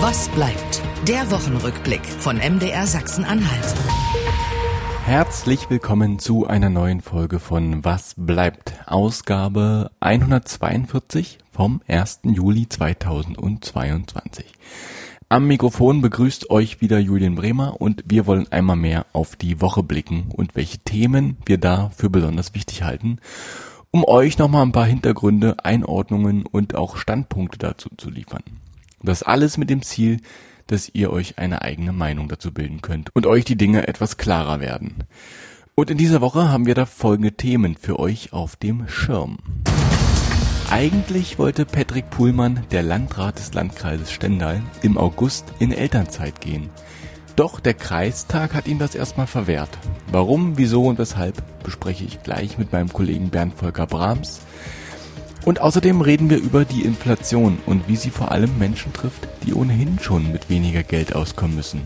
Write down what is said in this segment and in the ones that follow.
Was bleibt? Der Wochenrückblick von MDR Sachsen-Anhalt. Herzlich willkommen zu einer neuen Folge von Was bleibt? Ausgabe 142 vom 1. Juli 2022. Am Mikrofon begrüßt euch wieder Julian Bremer und wir wollen einmal mehr auf die Woche blicken und welche Themen wir da für besonders wichtig halten, um euch nochmal ein paar Hintergründe, Einordnungen und auch Standpunkte dazu zu liefern. Das alles mit dem Ziel, dass ihr euch eine eigene Meinung dazu bilden könnt und euch die Dinge etwas klarer werden. Und in dieser Woche haben wir da folgende Themen für euch auf dem Schirm. Eigentlich wollte Patrick Puhlmann, der Landrat des Landkreises Stendal, im August in Elternzeit gehen. Doch der Kreistag hat ihm das erstmal verwehrt. Warum, wieso und weshalb bespreche ich gleich mit meinem Kollegen Bernd Volker Brahms. Und außerdem reden wir über die Inflation und wie sie vor allem Menschen trifft, die ohnehin schon mit weniger Geld auskommen müssen.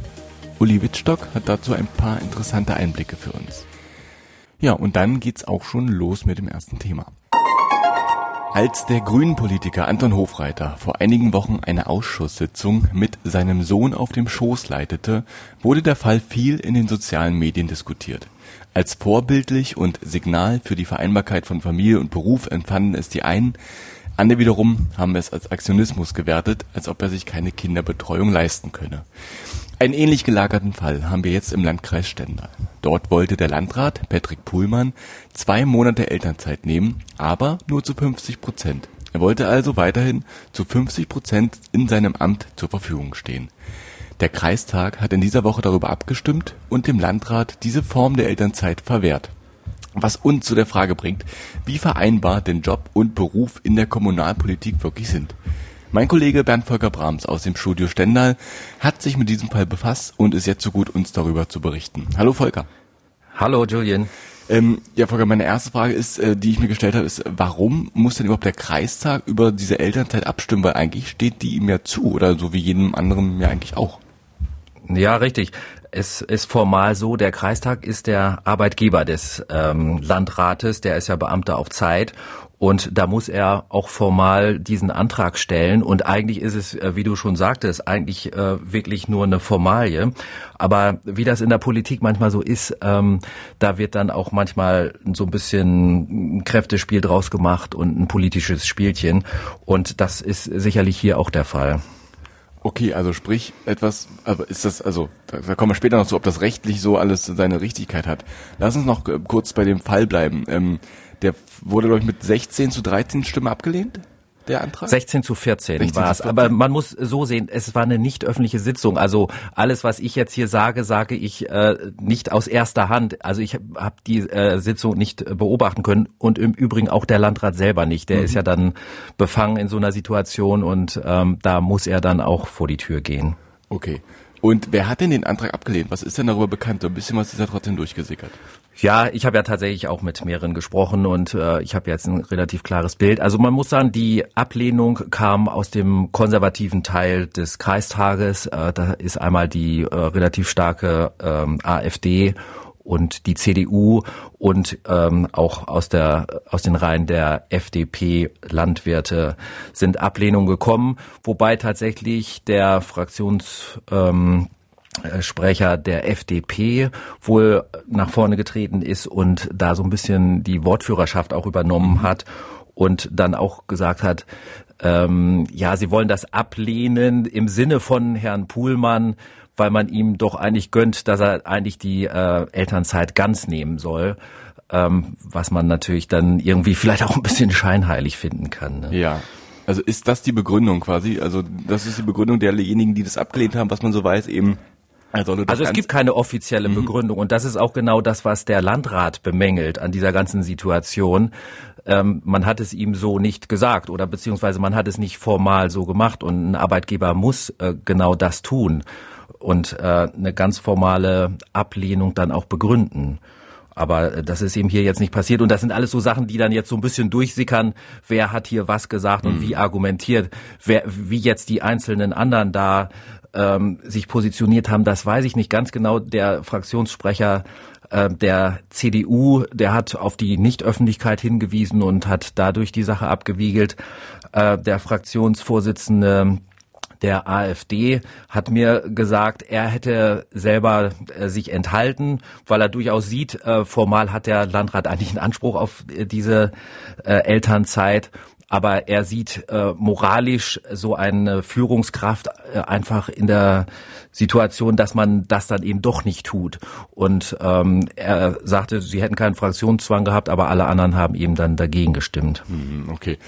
Uli Wittstock hat dazu ein paar interessante Einblicke für uns. Ja, und dann geht's auch schon los mit dem ersten Thema. Als der Grünen-Politiker Anton Hofreiter vor einigen Wochen eine Ausschusssitzung mit seinem Sohn auf dem Schoß leitete, wurde der Fall viel in den sozialen Medien diskutiert. Als vorbildlich und Signal für die Vereinbarkeit von Familie und Beruf empfanden es die einen, andere wiederum haben es als Aktionismus gewertet, als ob er sich keine Kinderbetreuung leisten könne. Einen ähnlich gelagerten Fall haben wir jetzt im Landkreis Stendal. Dort wollte der Landrat Patrick Puhlmann zwei Monate Elternzeit nehmen, aber nur zu 50 Prozent. Er wollte also weiterhin zu 50 Prozent in seinem Amt zur Verfügung stehen. Der Kreistag hat in dieser Woche darüber abgestimmt und dem Landrat diese Form der Elternzeit verwehrt. Was uns zu der Frage bringt, wie vereinbar denn Job und Beruf in der Kommunalpolitik wirklich sind. Mein Kollege Bernd Volker Brahms aus dem Studio Stendal hat sich mit diesem Fall befasst und ist jetzt so gut, uns darüber zu berichten. Hallo Volker. Hallo Julian. Ähm, ja, Volker, meine erste Frage ist, äh, die ich mir gestellt habe, ist, warum muss denn überhaupt der Kreistag über diese Elternzeit abstimmen? Weil eigentlich steht die ihm ja zu, oder so wie jedem anderen ja eigentlich auch. Ja, richtig. Es ist formal so, der Kreistag ist der Arbeitgeber des ähm, Landrates, der ist ja Beamter auf Zeit und da muss er auch formal diesen Antrag stellen. Und eigentlich ist es, äh, wie du schon sagtest, eigentlich äh, wirklich nur eine Formalie. Aber wie das in der Politik manchmal so ist, ähm, da wird dann auch manchmal so ein bisschen ein Kräftespiel draus gemacht und ein politisches Spielchen. Und das ist sicherlich hier auch der Fall. Okay, also sprich etwas, aber ist das, also da, da kommen wir später noch zu, ob das rechtlich so alles seine Richtigkeit hat. Lass uns noch äh, kurz bei dem Fall bleiben. Ähm, der wurde, glaube ich, mit 16 zu 13 Stimmen abgelehnt der Antrag? 16 zu 14 16 war es. Aber man muss so sehen, es war eine nicht öffentliche Sitzung. Also alles, was ich jetzt hier sage, sage ich äh, nicht aus erster Hand. Also ich habe hab die äh, Sitzung nicht beobachten können und im Übrigen auch der Landrat selber nicht. Der mhm. ist ja dann befangen in so einer Situation und ähm, da muss er dann auch vor die Tür gehen. Okay. Und wer hat denn den Antrag abgelehnt? Was ist denn darüber bekannt? So ein bisschen was ist ja trotzdem durchgesickert. Ja, ich habe ja tatsächlich auch mit mehreren gesprochen und äh, ich habe jetzt ein relativ klares Bild. Also man muss sagen, die Ablehnung kam aus dem konservativen Teil des Kreistages. Äh, da ist einmal die äh, relativ starke ähm, AfD und die CDU und ähm, auch aus der aus den Reihen der FDP Landwirte sind Ablehnungen gekommen, wobei tatsächlich der Fraktions ähm, Sprecher der FDP wohl nach vorne getreten ist und da so ein bisschen die Wortführerschaft auch übernommen mhm. hat und dann auch gesagt hat, ähm, ja, sie wollen das ablehnen im Sinne von Herrn Puhlmann, weil man ihm doch eigentlich gönnt, dass er eigentlich die äh, Elternzeit ganz nehmen soll. Ähm, was man natürlich dann irgendwie vielleicht auch ein bisschen scheinheilig finden kann. Ne? Ja. Also ist das die Begründung quasi? Also das ist die Begründung derjenigen, die das abgelehnt haben, was man so weiß, eben also, also es gibt keine offizielle mhm. Begründung und das ist auch genau das, was der Landrat bemängelt an dieser ganzen Situation. Ähm, man hat es ihm so nicht gesagt oder beziehungsweise man hat es nicht formal so gemacht und ein Arbeitgeber muss äh, genau das tun und äh, eine ganz formale Ablehnung dann auch begründen. Aber äh, das ist eben hier jetzt nicht passiert. Und das sind alles so Sachen, die dann jetzt so ein bisschen durchsickern. Wer hat hier was gesagt und mhm. wie argumentiert? Wer, wie jetzt die einzelnen anderen da ähm, sich positioniert haben, das weiß ich nicht ganz genau. Der Fraktionssprecher äh, der CDU, der hat auf die Nichtöffentlichkeit hingewiesen und hat dadurch die Sache abgewiegelt. Äh, der Fraktionsvorsitzende der AfD hat mir gesagt, er hätte selber äh, sich enthalten, weil er durchaus sieht, äh, formal hat der Landrat eigentlich einen Anspruch auf äh, diese äh, Elternzeit aber er sieht äh, moralisch so eine Führungskraft äh, einfach in der Situation, dass man das dann eben doch nicht tut. Und ähm, er sagte, sie hätten keinen Fraktionszwang gehabt, aber alle anderen haben eben dann dagegen gestimmt. Mhm, okay.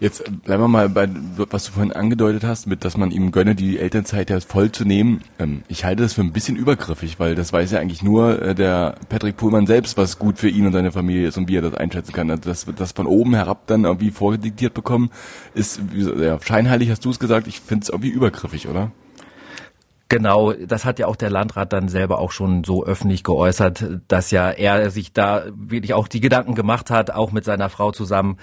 Jetzt bleiben wir mal bei, was du vorhin angedeutet hast, mit, dass man ihm gönne, die Elternzeit ja voll zu nehmen. Ähm, ich halte das für ein bisschen übergriffig, weil das weiß ja eigentlich nur äh, der Patrick Pullmann selbst, was gut für ihn und seine Familie ist und wie er das einschätzen kann. Also das, das von oben herab dann irgendwie vorgediktiert bekommen, ist, ja, scheinheilig hast du es gesagt, ich finde es irgendwie übergriffig, oder? Genau, das hat ja auch der Landrat dann selber auch schon so öffentlich geäußert, dass ja er sich da wirklich auch die Gedanken gemacht hat, auch mit seiner Frau zusammen,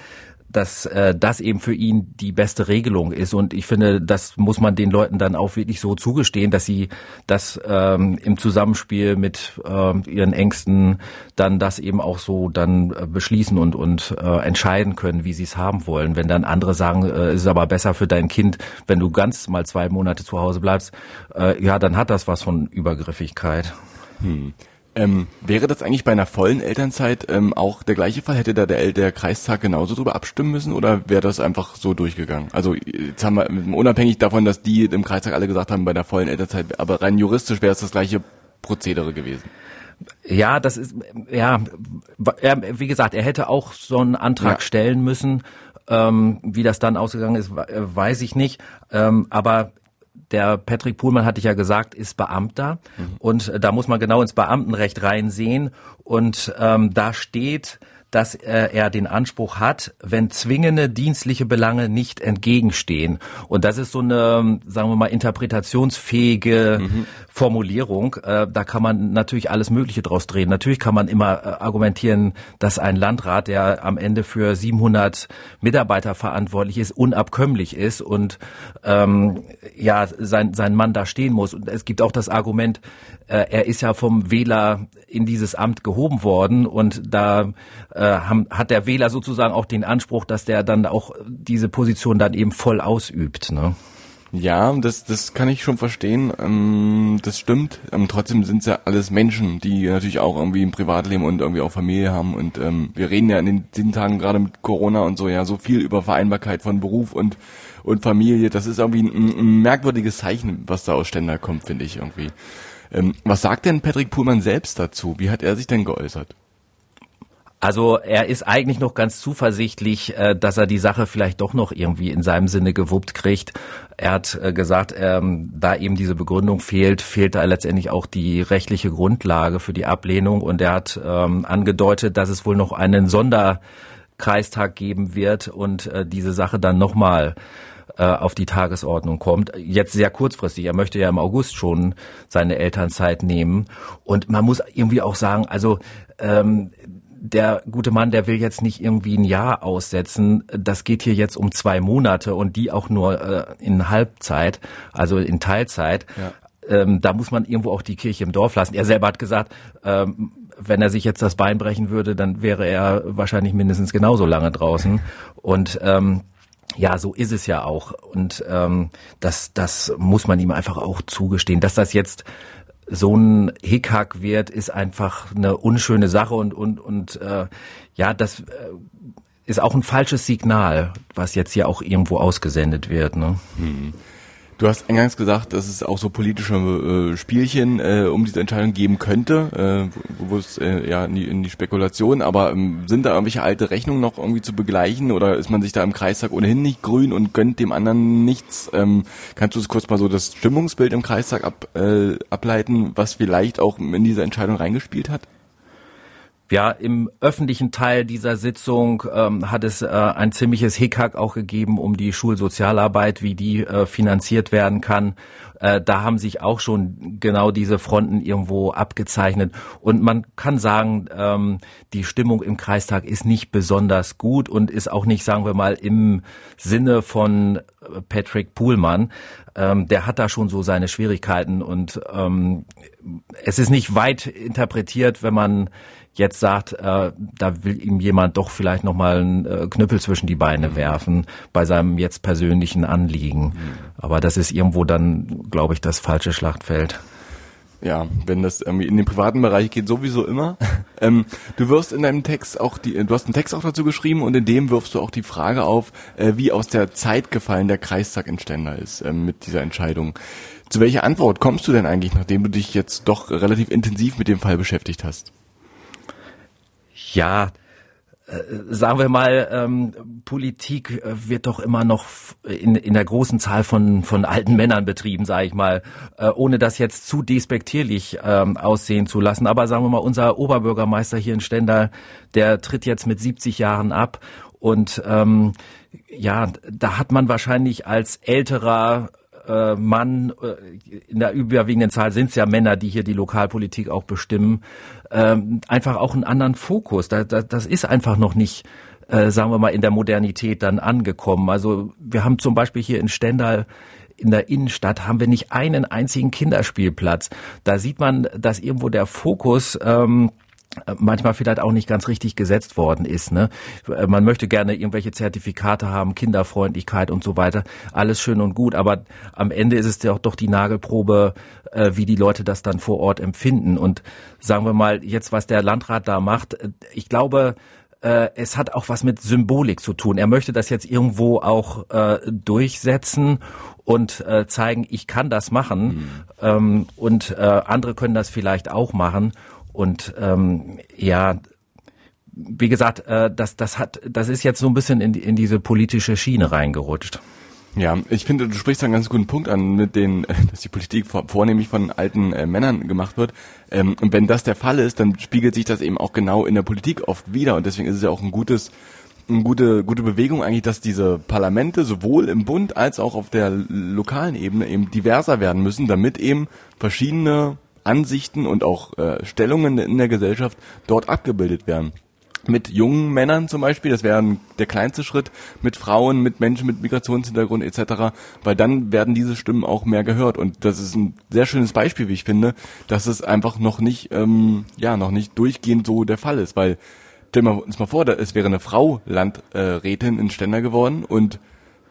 dass äh, das eben für ihn die beste Regelung ist. Und ich finde, das muss man den Leuten dann auch wirklich so zugestehen, dass sie das ähm, im Zusammenspiel mit ähm, ihren Ängsten dann das eben auch so dann äh, beschließen und, und äh, entscheiden können, wie sie es haben wollen. Wenn dann andere sagen, äh, ist aber besser für dein Kind, wenn du ganz mal zwei Monate zu Hause bleibst, äh, ja, dann hat das was von Übergriffigkeit. Hm. Ähm, wäre das eigentlich bei einer vollen Elternzeit ähm, auch der gleiche Fall? Hätte da der, der Kreistag genauso drüber abstimmen müssen oder wäre das einfach so durchgegangen? Also jetzt haben wir unabhängig davon, dass die im Kreistag alle gesagt haben, bei der vollen Elternzeit, aber rein juristisch wäre es das gleiche Prozedere gewesen. Ja, das ist ja, wie gesagt, er hätte auch so einen Antrag ja. stellen müssen. Ähm, wie das dann ausgegangen ist, weiß ich nicht. Ähm, aber der Patrick Puhlmann, hatte ich ja gesagt, ist Beamter. Mhm. Und äh, da muss man genau ins Beamtenrecht reinsehen. Und ähm, da steht, dass äh, er den Anspruch hat, wenn zwingende dienstliche Belange nicht entgegenstehen. Und das ist so eine, sagen wir mal, interpretationsfähige mhm. Formulierung. Äh, da kann man natürlich alles Mögliche draus drehen. Natürlich kann man immer äh, argumentieren, dass ein Landrat, der am Ende für 700 Mitarbeiter verantwortlich ist, unabkömmlich ist und ähm, ja sein sein Mann da stehen muss. Und es gibt auch das Argument, er ist ja vom Wähler in dieses Amt gehoben worden und da äh, haben, hat der Wähler sozusagen auch den Anspruch, dass der dann auch diese Position dann eben voll ausübt. Ne? Ja, das, das kann ich schon verstehen. Ähm, das stimmt. Ähm, trotzdem sind es ja alles Menschen, die natürlich auch irgendwie ein Privatleben und irgendwie auch Familie haben. Und ähm, wir reden ja in den, den Tagen gerade mit Corona und so ja so viel über Vereinbarkeit von Beruf und und Familie. Das ist irgendwie ein, ein merkwürdiges Zeichen, was da aus Ständer kommt, finde ich irgendwie. Ähm, was sagt denn Patrick Puhlmann selbst dazu? Wie hat er sich denn geäußert? Also er ist eigentlich noch ganz zuversichtlich, äh, dass er die Sache vielleicht doch noch irgendwie in seinem Sinne gewuppt kriegt. Er hat äh, gesagt, ähm, da eben diese Begründung fehlt, fehlt da letztendlich auch die rechtliche Grundlage für die Ablehnung. Und er hat ähm, angedeutet, dass es wohl noch einen Sonderkreistag geben wird und äh, diese Sache dann nochmal auf die Tagesordnung kommt. Jetzt sehr kurzfristig. Er möchte ja im August schon seine Elternzeit nehmen. Und man muss irgendwie auch sagen, also ähm, der gute Mann, der will jetzt nicht irgendwie ein Jahr aussetzen. Das geht hier jetzt um zwei Monate und die auch nur äh, in Halbzeit, also in Teilzeit. Ja. Ähm, da muss man irgendwo auch die Kirche im Dorf lassen. Er selber hat gesagt, ähm, wenn er sich jetzt das Bein brechen würde, dann wäre er wahrscheinlich mindestens genauso lange draußen. Und ähm, ja, so ist es ja auch. Und ähm, das, das muss man ihm einfach auch zugestehen, dass das jetzt so ein Hickhack wird, ist einfach eine unschöne Sache und und und äh, ja, das äh, ist auch ein falsches Signal, was jetzt hier auch irgendwo ausgesendet wird. Ne? Hm. Du hast eingangs gesagt, dass es auch so politische äh, Spielchen äh, um diese Entscheidung geben könnte, äh, wo es äh, ja in die, in die Spekulation, aber ähm, sind da irgendwelche alte Rechnungen noch irgendwie zu begleichen oder ist man sich da im Kreistag ohnehin nicht grün und gönnt dem anderen nichts? Ähm, kannst du es kurz mal so das Stimmungsbild im Kreistag ab, äh, ableiten, was vielleicht auch in diese Entscheidung reingespielt hat? Ja, im öffentlichen Teil dieser Sitzung ähm, hat es äh, ein ziemliches Hickhack auch gegeben um die Schulsozialarbeit, wie die äh, finanziert werden kann. Äh, da haben sich auch schon genau diese Fronten irgendwo abgezeichnet. Und man kann sagen, ähm, die Stimmung im Kreistag ist nicht besonders gut und ist auch nicht, sagen wir mal, im Sinne von Patrick Puhlmann. ähm, der hat da schon so seine Schwierigkeiten und ähm, es ist nicht weit interpretiert, wenn man jetzt sagt, äh, da will ihm jemand doch vielleicht noch mal einen äh, Knüppel zwischen die Beine mhm. werfen bei seinem jetzt persönlichen Anliegen. Mhm. Aber das ist irgendwo dann, glaube ich, das falsche Schlachtfeld. Ja, wenn das irgendwie in den privaten Bereich geht, sowieso immer. ähm, du wirst in deinem Text auch die, du hast einen Text auch dazu geschrieben und in dem wirfst du auch die Frage auf, äh, wie aus der Zeit gefallen der Kreistag in Stender ist äh, mit dieser Entscheidung. Zu welcher Antwort kommst du denn eigentlich, nachdem du dich jetzt doch relativ intensiv mit dem Fall beschäftigt hast? Ja, äh, sagen wir mal, ähm, Politik äh, wird doch immer noch in, in der großen Zahl von, von alten Männern betrieben, sage ich mal, äh, ohne das jetzt zu despektierlich ähm, aussehen zu lassen. Aber sagen wir mal, unser Oberbürgermeister hier in Stendal, der tritt jetzt mit 70 Jahren ab und ähm, ja, da hat man wahrscheinlich als älterer äh, Mann, äh, in der überwiegenden Zahl sind es ja Männer, die hier die Lokalpolitik auch bestimmen, ähm, einfach auch einen anderen Fokus. Da, da, das ist einfach noch nicht, äh, sagen wir mal, in der Modernität dann angekommen. Also wir haben zum Beispiel hier in Stendal in der Innenstadt haben wir nicht einen einzigen Kinderspielplatz. Da sieht man, dass irgendwo der Fokus ähm, manchmal vielleicht auch nicht ganz richtig gesetzt worden ist. Ne? Man möchte gerne irgendwelche Zertifikate haben, Kinderfreundlichkeit und so weiter. Alles schön und gut, aber am Ende ist es ja auch doch die Nagelprobe, äh, wie die Leute das dann vor Ort empfinden. Und sagen wir mal, jetzt was der Landrat da macht, äh, ich glaube, äh, es hat auch was mit Symbolik zu tun. Er möchte das jetzt irgendwo auch äh, durchsetzen und äh, zeigen, ich kann das machen mhm. ähm, und äh, andere können das vielleicht auch machen. Und ähm, ja, wie gesagt, äh, das, das hat, das ist jetzt so ein bisschen in, in diese politische Schiene reingerutscht. Ja, ich finde, du sprichst einen ganz guten Punkt an, mit den, dass die Politik vor, vornehmlich von alten äh, Männern gemacht wird. Ähm, und wenn das der Fall ist, dann spiegelt sich das eben auch genau in der Politik oft wieder. Und deswegen ist es ja auch ein gutes, eine gute, gute Bewegung eigentlich, dass diese Parlamente sowohl im Bund als auch auf der lokalen Ebene eben diverser werden müssen, damit eben verschiedene Ansichten und auch äh, Stellungen in der Gesellschaft dort abgebildet werden. Mit jungen Männern zum Beispiel, das wäre der kleinste Schritt, mit Frauen, mit Menschen mit Migrationshintergrund etc., weil dann werden diese Stimmen auch mehr gehört. Und das ist ein sehr schönes Beispiel, wie ich finde, dass es einfach noch nicht, ähm, ja, noch nicht durchgehend so der Fall ist, weil stellen wir uns mal vor, es wäre eine Frau Landrätin in Ständer geworden und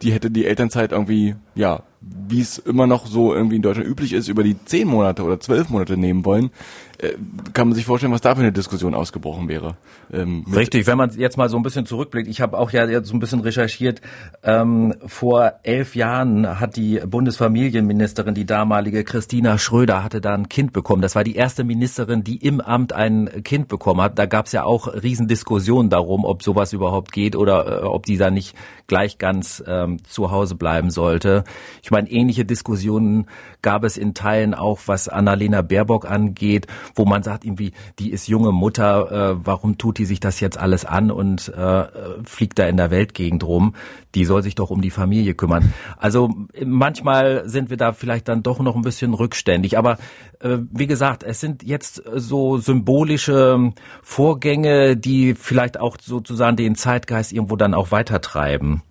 die hätte die Elternzeit irgendwie, ja, wie es immer noch so irgendwie in Deutschland üblich ist, über die zehn Monate oder zwölf Monate nehmen wollen, äh, kann man sich vorstellen, was da für eine Diskussion ausgebrochen wäre. Ähm, Richtig, wenn man jetzt mal so ein bisschen zurückblickt, ich habe auch ja jetzt so ein bisschen recherchiert, ähm, vor elf Jahren hat die Bundesfamilienministerin, die damalige Christina Schröder, hatte da ein Kind bekommen. Das war die erste Ministerin, die im Amt ein Kind bekommen hat. Da gab es ja auch Riesendiskussionen darum, ob sowas überhaupt geht oder äh, ob die da nicht gleich ganz ähm, zu Hause bleiben sollte. Ich meine, ähnliche Diskussionen gab es in Teilen auch, was Annalena Baerbock angeht, wo man sagt irgendwie, die ist junge Mutter, äh, warum tut die sich das jetzt alles an und äh, fliegt da in der Weltgegend rum? Die soll sich doch um die Familie kümmern. Also manchmal sind wir da vielleicht dann doch noch ein bisschen rückständig. Aber äh, wie gesagt, es sind jetzt so symbolische Vorgänge, die vielleicht auch sozusagen den Zeitgeist irgendwo dann auch weitertreiben.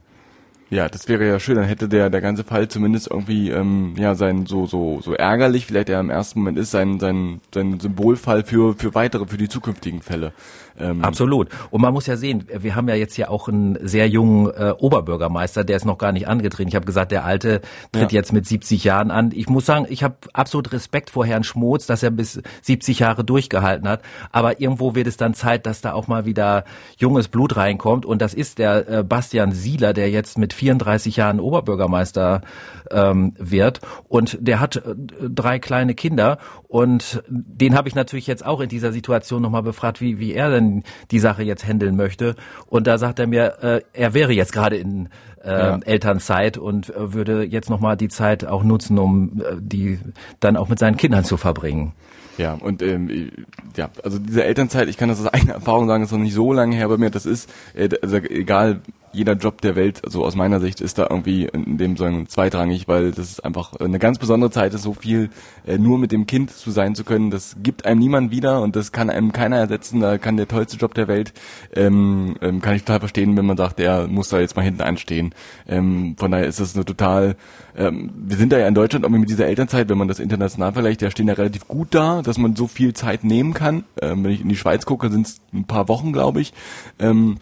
Ja, das wäre ja schön, dann hätte der der ganze Fall zumindest irgendwie ähm, ja sein so so so ärgerlich, vielleicht er im ersten Moment ist, sein sein sein Symbolfall für für weitere für die zukünftigen Fälle. Ähm Absolut. Und man muss ja sehen, wir haben ja jetzt hier auch einen sehr jungen äh, Oberbürgermeister, der ist noch gar nicht angetreten. Ich habe gesagt, der Alte tritt ja. jetzt mit 70 Jahren an. Ich muss sagen, ich habe absolut Respekt vor Herrn Schmutz, dass er bis 70 Jahre durchgehalten hat. Aber irgendwo wird es dann Zeit, dass da auch mal wieder junges Blut reinkommt. Und das ist der äh, Bastian Sieler, der jetzt mit 34 Jahren Oberbürgermeister ähm, wird. Und der hat äh, drei kleine Kinder. Und den habe ich natürlich jetzt auch in dieser Situation nochmal befragt, wie, wie er denn denn die Sache jetzt handeln möchte. Und da sagt er mir, äh, er wäre jetzt gerade in äh, ja. Elternzeit und äh, würde jetzt nochmal die Zeit auch nutzen, um äh, die dann auch mit seinen Kindern zu verbringen. Ja, und ähm, ja, also diese Elternzeit, ich kann das aus eigener Erfahrung sagen, ist noch nicht so lange her bei mir. Das ist, äh, also egal jeder Job der Welt, also aus meiner Sicht, ist da irgendwie in dem Sinne zweitrangig, weil das ist einfach eine ganz besondere Zeit ist, so viel äh, nur mit dem Kind zu sein zu können. Das gibt einem niemand wieder und das kann einem keiner ersetzen. Da kann der tollste Job der Welt, ähm, ähm, kann ich total verstehen, wenn man sagt, der muss da jetzt mal hinten anstehen. Ähm, von daher ist das eine total, ähm, wir sind da ja in Deutschland irgendwie mit dieser Elternzeit, wenn man das international vergleicht, ja stehen ja relativ gut da, dass man so viel Zeit nehmen kann. Ähm, wenn ich in die Schweiz gucke, sind es ein paar Wochen, glaube ich. Ähm,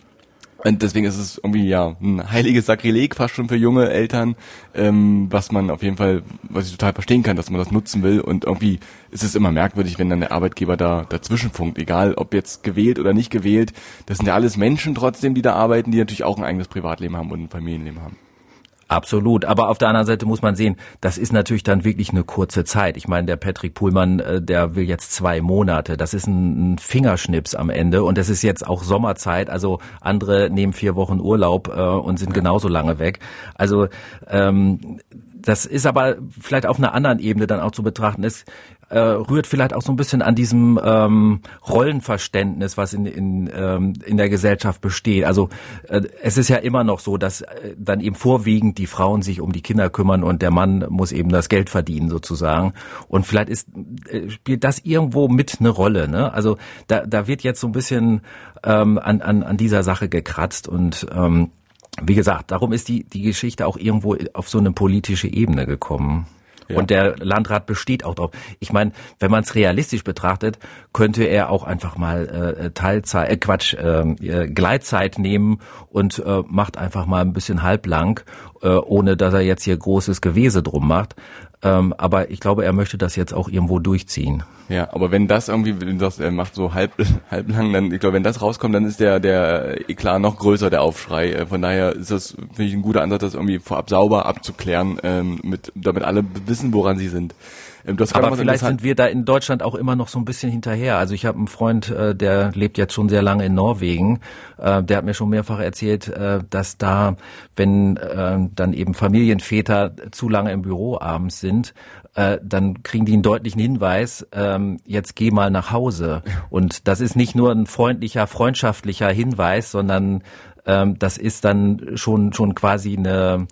und deswegen ist es irgendwie ja ein heiliges Sakrileg fast schon für junge Eltern, ähm, was man auf jeden Fall, was ich total verstehen kann, dass man das nutzen will. Und irgendwie ist es immer merkwürdig, wenn dann der Arbeitgeber da dazwischenfunkt, egal ob jetzt gewählt oder nicht gewählt. Das sind ja alles Menschen trotzdem, die da arbeiten, die natürlich auch ein eigenes Privatleben haben und ein Familienleben haben. Absolut. Aber auf der anderen Seite muss man sehen, das ist natürlich dann wirklich eine kurze Zeit. Ich meine, der Patrick Puhlmann, äh, der will jetzt zwei Monate. Das ist ein, Fingerschnips am Ende. Und das ist jetzt auch Sommerzeit. Also andere nehmen vier Wochen Urlaub äh, und sind genauso lange weg. Also ähm, das ist aber vielleicht auf einer anderen Ebene dann auch zu betrachten. Es äh, rührt vielleicht auch so ein bisschen an diesem ähm, Rollenverständnis, was in, in, ähm, in der Gesellschaft besteht. Also äh, es ist ja immer noch so, dass äh, dann eben vorwiegend die Frauen sich um die Kinder kümmern und der Mann muss eben das Geld verdienen sozusagen. Und vielleicht ist äh, spielt das irgendwo mit eine Rolle. Ne? Also da, da wird jetzt so ein bisschen ähm, an, an, an dieser Sache gekratzt und ähm, wie gesagt, darum ist die, die Geschichte auch irgendwo auf so eine politische Ebene gekommen. Ja. Und der Landrat besteht auch drauf. Ich meine, wenn man es realistisch betrachtet, könnte er auch einfach mal äh, Teilzeit, äh, Quatsch, ähm, äh, Gleitzeit nehmen und äh, macht einfach mal ein bisschen halblang, äh, ohne dass er jetzt hier großes Gewese drum macht. Ähm, aber ich glaube, er möchte das jetzt auch irgendwo durchziehen. Ja, aber wenn das irgendwie, wenn das er macht so halb halblang, dann ich glaube, wenn das rauskommt, dann ist der der Eklat noch größer, der Aufschrei. Äh, von daher ist das finde ich ein guter Ansatz, das irgendwie vorab sauber abzuklären, ähm, mit damit alle wissen, woran sie sind. Ähm, Aber vielleicht sind wir da in Deutschland auch immer noch so ein bisschen hinterher. Also ich habe einen Freund, äh, der lebt jetzt schon sehr lange in Norwegen. Äh, der hat mir schon mehrfach erzählt, äh, dass da, wenn dann eben Familienväter zu lange im Büro abends sind, dann kriegen die einen deutlichen Hinweis, ähm, jetzt geh mal nach Hause. Und das ist nicht nur ein freundlicher, freundschaftlicher Hinweis, sondern ähm, das ist dann schon, schon quasi eine,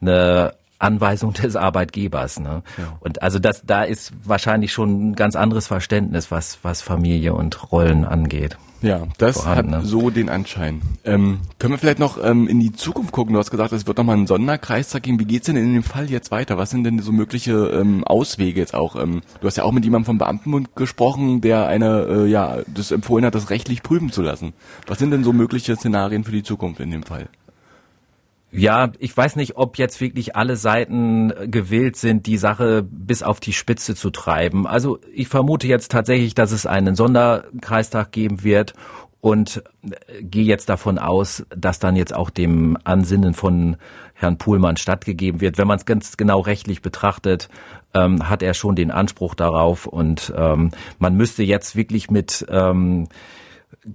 eine Anweisung des Arbeitgebers. Ne? Ja. Und also das, da ist wahrscheinlich schon ein ganz anderes Verständnis, was, was Familie und Rollen angeht. Ja, das vorhanden, hat ne? so den Anschein. Ähm, können wir vielleicht noch ähm, in die Zukunft gucken? Du hast gesagt, es wird nochmal einen Sonderkreistag geben. Wie geht's denn in dem Fall jetzt weiter? Was sind denn so mögliche ähm, Auswege jetzt auch? Ähm, du hast ja auch mit jemandem vom Beamtenbund gesprochen, der eine, äh, ja, das empfohlen hat, das rechtlich prüfen zu lassen. Was sind denn so mögliche Szenarien für die Zukunft in dem Fall? Ja, ich weiß nicht, ob jetzt wirklich alle Seiten gewillt sind, die Sache bis auf die Spitze zu treiben. Also ich vermute jetzt tatsächlich, dass es einen Sonderkreistag geben wird und äh, gehe jetzt davon aus, dass dann jetzt auch dem Ansinnen von Herrn Puhlmann stattgegeben wird. Wenn man es ganz genau rechtlich betrachtet, ähm, hat er schon den Anspruch darauf und ähm, man müsste jetzt wirklich mit ähm,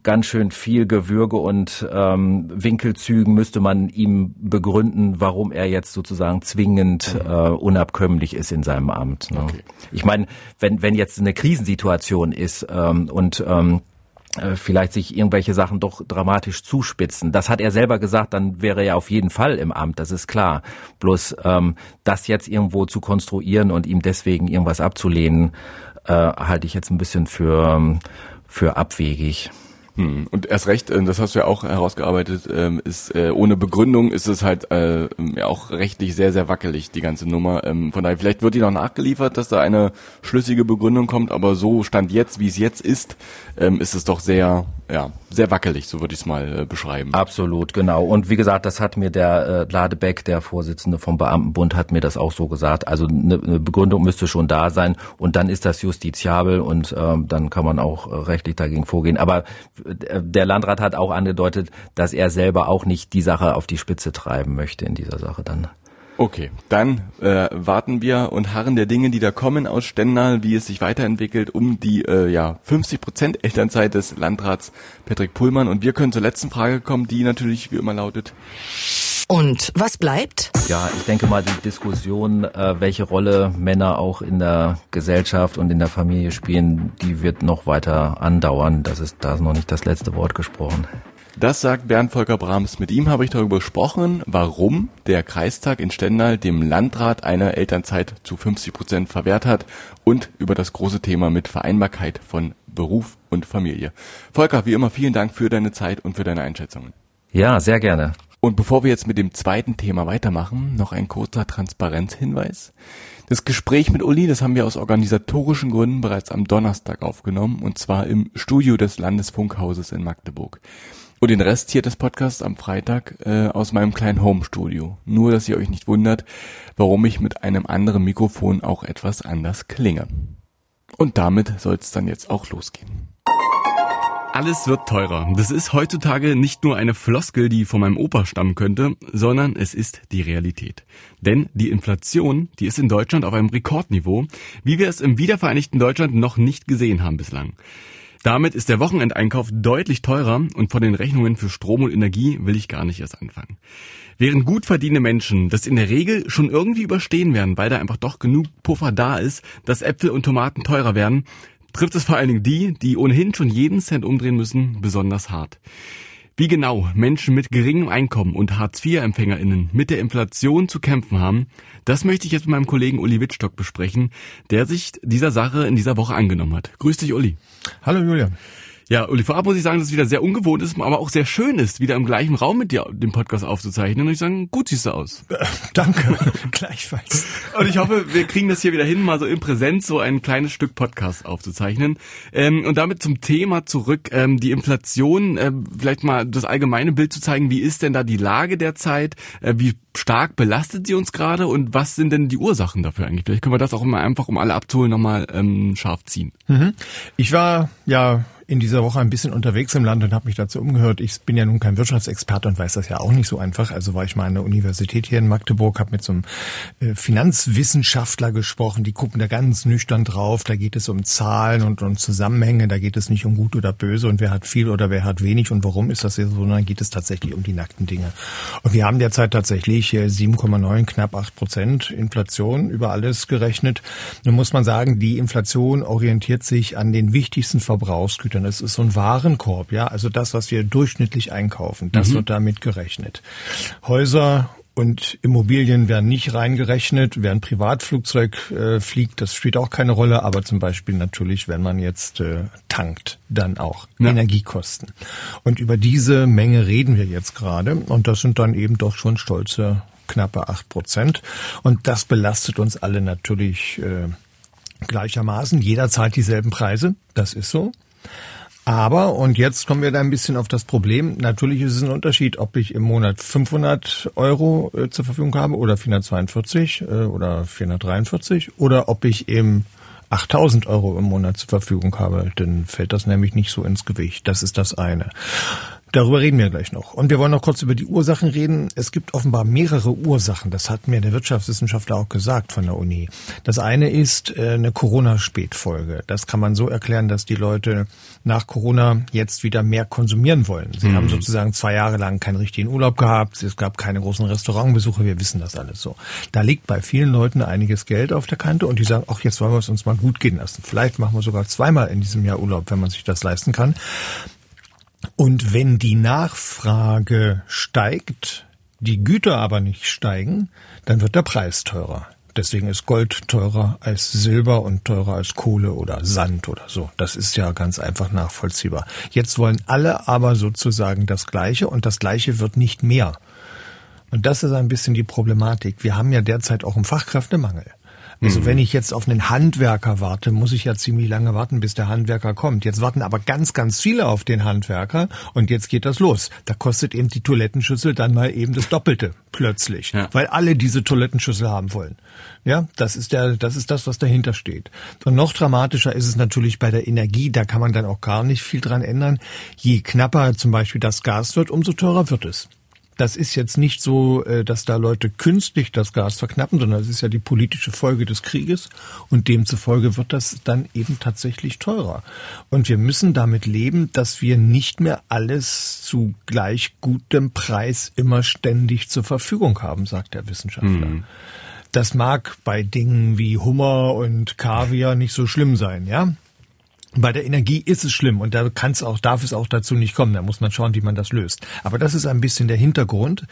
ganz schön viel Gewürge und ähm, Winkelzügen müsste man ihm begründen, warum er jetzt sozusagen zwingend mhm. äh, unabkömmlich ist in seinem Amt. Ne? Okay. Ich meine, wenn wenn jetzt eine Krisensituation ist ähm, und ähm, äh, vielleicht sich irgendwelche Sachen doch dramatisch zuspitzen. Das hat er selber gesagt, dann wäre er auf jeden Fall im Amt, das ist klar. Bloß ähm, das jetzt irgendwo zu konstruieren und ihm deswegen irgendwas abzulehnen, äh, halte ich jetzt ein bisschen für, für abwegig. Hm. Und erst recht, äh, das hast du ja auch herausgearbeitet, ähm, ist äh, ohne Begründung ist es halt äh, auch rechtlich sehr, sehr wackelig, die ganze Nummer. Ähm, von daher, vielleicht wird die noch nachgeliefert, dass da eine schlüssige Begründung kommt, aber so stand jetzt, wie es jetzt ist, ähm, ist es doch sehr, ja, sehr wackelig, so würde ich es mal beschreiben. Absolut, genau. Und wie gesagt, das hat mir der Ladebeck, der Vorsitzende vom Beamtenbund, hat mir das auch so gesagt. Also eine, eine Begründung müsste schon da sein und dann ist das justiziabel und dann kann man auch rechtlich dagegen vorgehen. Aber der Landrat hat auch angedeutet, dass er selber auch nicht die Sache auf die Spitze treiben möchte in dieser Sache dann. Okay, dann äh, warten wir und harren der Dinge, die da kommen aus Stendal, wie es sich weiterentwickelt, um die äh, ja 50 Prozent Elternzeit des Landrats Patrick Pullmann. Und wir können zur letzten Frage kommen, die natürlich wie immer lautet. Und was bleibt? Ja, ich denke mal, die Diskussion, äh, welche Rolle Männer auch in der Gesellschaft und in der Familie spielen, die wird noch weiter andauern. Das ist, da ist noch nicht das letzte Wort gesprochen. Das sagt Bernd Volker Brahms. Mit ihm habe ich darüber gesprochen, warum der Kreistag in Stendal dem Landrat eine Elternzeit zu 50 Prozent verwehrt hat und über das große Thema mit Vereinbarkeit von Beruf und Familie. Volker, wie immer vielen Dank für deine Zeit und für deine Einschätzungen. Ja, sehr gerne. Und bevor wir jetzt mit dem zweiten Thema weitermachen, noch ein kurzer Transparenzhinweis. Das Gespräch mit Uli, das haben wir aus organisatorischen Gründen bereits am Donnerstag aufgenommen, und zwar im Studio des Landesfunkhauses in Magdeburg. Und den Rest hier des Podcasts am Freitag äh, aus meinem kleinen Home-Studio. Nur, dass ihr euch nicht wundert, warum ich mit einem anderen Mikrofon auch etwas anders klinge. Und damit soll es dann jetzt auch losgehen. Alles wird teurer. Das ist heutzutage nicht nur eine Floskel, die von meinem Opa stammen könnte, sondern es ist die Realität. Denn die Inflation, die ist in Deutschland auf einem Rekordniveau, wie wir es im wiedervereinigten Deutschland noch nicht gesehen haben bislang. Damit ist der Wochenendeinkauf deutlich teurer und von den Rechnungen für Strom und Energie will ich gar nicht erst anfangen. Während gut verdienende Menschen das in der Regel schon irgendwie überstehen werden, weil da einfach doch genug Puffer da ist, dass Äpfel und Tomaten teurer werden, trifft es vor allen Dingen die, die ohnehin schon jeden Cent umdrehen müssen, besonders hart. Wie genau Menschen mit geringem Einkommen und Hartz-IV-EmpfängerInnen mit der Inflation zu kämpfen haben, das möchte ich jetzt mit meinem Kollegen Uli Wittstock besprechen, der sich dieser Sache in dieser Woche angenommen hat. Grüß dich, Uli. Hallo, Julian. Ja, Uli, vorab muss ich sagen, dass es wieder sehr ungewohnt ist, aber auch sehr schön ist, wieder im gleichen Raum mit dir den Podcast aufzuzeichnen. Und ich sage, gut siehst du aus. Äh, danke, gleichfalls. Und ich hoffe, wir kriegen das hier wieder hin, mal so in Präsenz so ein kleines Stück Podcast aufzuzeichnen. Ähm, und damit zum Thema zurück, ähm, die Inflation, äh, vielleicht mal das allgemeine Bild zu zeigen, wie ist denn da die Lage derzeit, äh, wie stark belastet sie uns gerade und was sind denn die Ursachen dafür eigentlich? Vielleicht können wir das auch immer einfach, um alle abzuholen, nochmal ähm, scharf ziehen. Mhm. Ich war ja in dieser Woche ein bisschen unterwegs im Land und habe mich dazu umgehört. Ich bin ja nun kein Wirtschaftsexperte und weiß das ja auch nicht so einfach. Also war ich mal an der Universität hier in Magdeburg, habe mit so einem äh, Finanzwissenschaftler gesprochen. Die gucken da ganz nüchtern drauf. Da geht es um Zahlen und um Zusammenhänge. Da geht es nicht um gut oder böse und wer hat viel oder wer hat wenig und warum ist das so, sondern geht es tatsächlich um die nackten Dinge. Und wir haben derzeit tatsächlich 7,9, knapp 8 Prozent Inflation über alles gerechnet. Nun muss man sagen, die Inflation orientiert sich an den wichtigsten Verbrauchsgütern Gütern. Das ist so ein Warenkorb, ja. Also das, was wir durchschnittlich einkaufen, das mhm. wird damit gerechnet. Häuser und Immobilien werden nicht reingerechnet. Wer ein Privatflugzeug äh, fliegt, das spielt auch keine Rolle. Aber zum Beispiel natürlich, wenn man jetzt äh, tankt, dann auch ja. Energiekosten. Und über diese Menge reden wir jetzt gerade. Und das sind dann eben doch schon stolze knappe acht Prozent. Und das belastet uns alle natürlich äh, gleichermaßen. Jeder zahlt dieselben Preise. Das ist so. Aber, und jetzt kommen wir da ein bisschen auf das Problem, natürlich ist es ein Unterschied, ob ich im Monat 500 Euro äh, zur Verfügung habe oder 442 äh, oder 443 oder ob ich eben 8000 Euro im Monat zur Verfügung habe, dann fällt das nämlich nicht so ins Gewicht. Das ist das eine. Darüber reden wir gleich noch. Und wir wollen noch kurz über die Ursachen reden. Es gibt offenbar mehrere Ursachen. Das hat mir der Wirtschaftswissenschaftler auch gesagt von der Uni. Das eine ist äh, eine Corona-Spätfolge. Das kann man so erklären, dass die Leute nach Corona jetzt wieder mehr konsumieren wollen. Sie mhm. haben sozusagen zwei Jahre lang keinen richtigen Urlaub gehabt. Es gab keine großen Restaurantbesuche. Wir wissen das alles so. Da liegt bei vielen Leuten einiges Geld auf der Kante und die sagen, ach, jetzt wollen wir es uns mal gut gehen lassen. Vielleicht machen wir sogar zweimal in diesem Jahr Urlaub, wenn man sich das leisten kann. Und wenn die Nachfrage steigt, die Güter aber nicht steigen, dann wird der Preis teurer. Deswegen ist Gold teurer als Silber und teurer als Kohle oder Sand oder so. Das ist ja ganz einfach nachvollziehbar. Jetzt wollen alle aber sozusagen das Gleiche und das Gleiche wird nicht mehr. Und das ist ein bisschen die Problematik. Wir haben ja derzeit auch einen Fachkräftemangel. Also mhm. wenn ich jetzt auf einen Handwerker warte, muss ich ja ziemlich lange warten, bis der Handwerker kommt. Jetzt warten aber ganz, ganz viele auf den Handwerker und jetzt geht das los. Da kostet eben die Toilettenschüssel dann mal eben das Doppelte plötzlich, ja. weil alle diese Toilettenschüssel haben wollen. Ja, das ist der, das ist das, was dahinter steht. Und noch dramatischer ist es natürlich bei der Energie. Da kann man dann auch gar nicht viel dran ändern. Je knapper zum Beispiel das Gas wird, umso teurer wird es das ist jetzt nicht so, äh, dass da Leute künstlich das Gas verknappen, sondern es ist ja die politische Folge des Krieges und demzufolge wird das dann eben tatsächlich teurer. Und wir müssen damit leben, dass wir nicht mehr alles zu gleich gutem Preis immer ständig zur Verfügung haben, sagt der Wissenschaftler. Mhm. Das mag bei Dingen wie Hummer und Kaviar nicht so schlimm sein, ja. Bei der Energie ist es schlimm und da kann es auch, darf es auch dazu nicht kommen. Da muss man schauen, wie man das löst. Aber das ist ein bisschen der Hintergrund.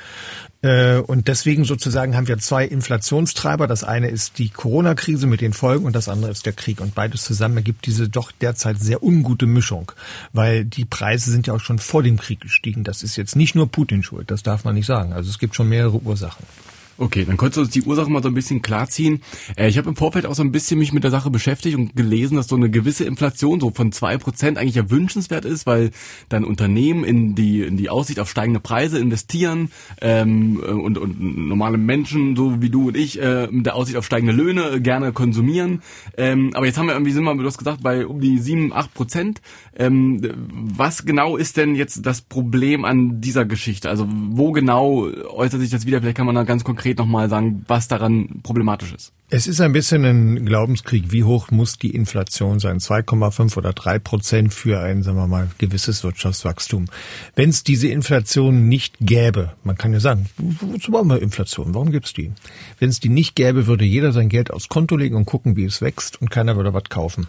Äh, und deswegen sozusagen haben wir zwei Inflationstreiber. Das eine ist die Corona-Krise mit den Folgen und das andere ist der Krieg. Und beides zusammen ergibt diese doch derzeit sehr ungute Mischung. Weil die Preise sind ja auch schon vor dem Krieg gestiegen. Das ist jetzt nicht nur Putin schuld. Das darf man nicht sagen. Also es gibt schon mehrere Ursachen. Okay, dann konntest du uns die Ursache mal so ein bisschen klarziehen. Äh, ich habe im Vorfeld auch so ein bisschen mich mit der Sache beschäftigt und gelesen, dass so eine gewisse Inflation so von zwei Prozent eigentlich ja wünschenswert ist, weil dann Unternehmen in die in die Aussicht auf steigende Preise investieren ähm, und, und normale Menschen, so wie du und ich, äh, mit der Aussicht auf steigende Löhne äh, gerne konsumieren. Ähm, aber jetzt haben wir irgendwie, sind wir, du hast gesagt, bei um die sieben, acht Prozent. Ähm, was genau ist denn jetzt das Problem an dieser Geschichte? Also wo genau äußert sich das wieder? Vielleicht kann man da ganz konkret konkret nochmal sagen, was daran problematisch ist? Es ist ein bisschen ein Glaubenskrieg. Wie hoch muss die Inflation sein? 2,5 oder 3 Prozent für ein, sagen wir mal, gewisses Wirtschaftswachstum. Wenn es diese Inflation nicht gäbe, man kann ja sagen, wozu brauchen wir Inflation? Warum gibt es die? Wenn es die nicht gäbe, würde jeder sein Geld aufs Konto legen und gucken, wie es wächst und keiner würde was kaufen.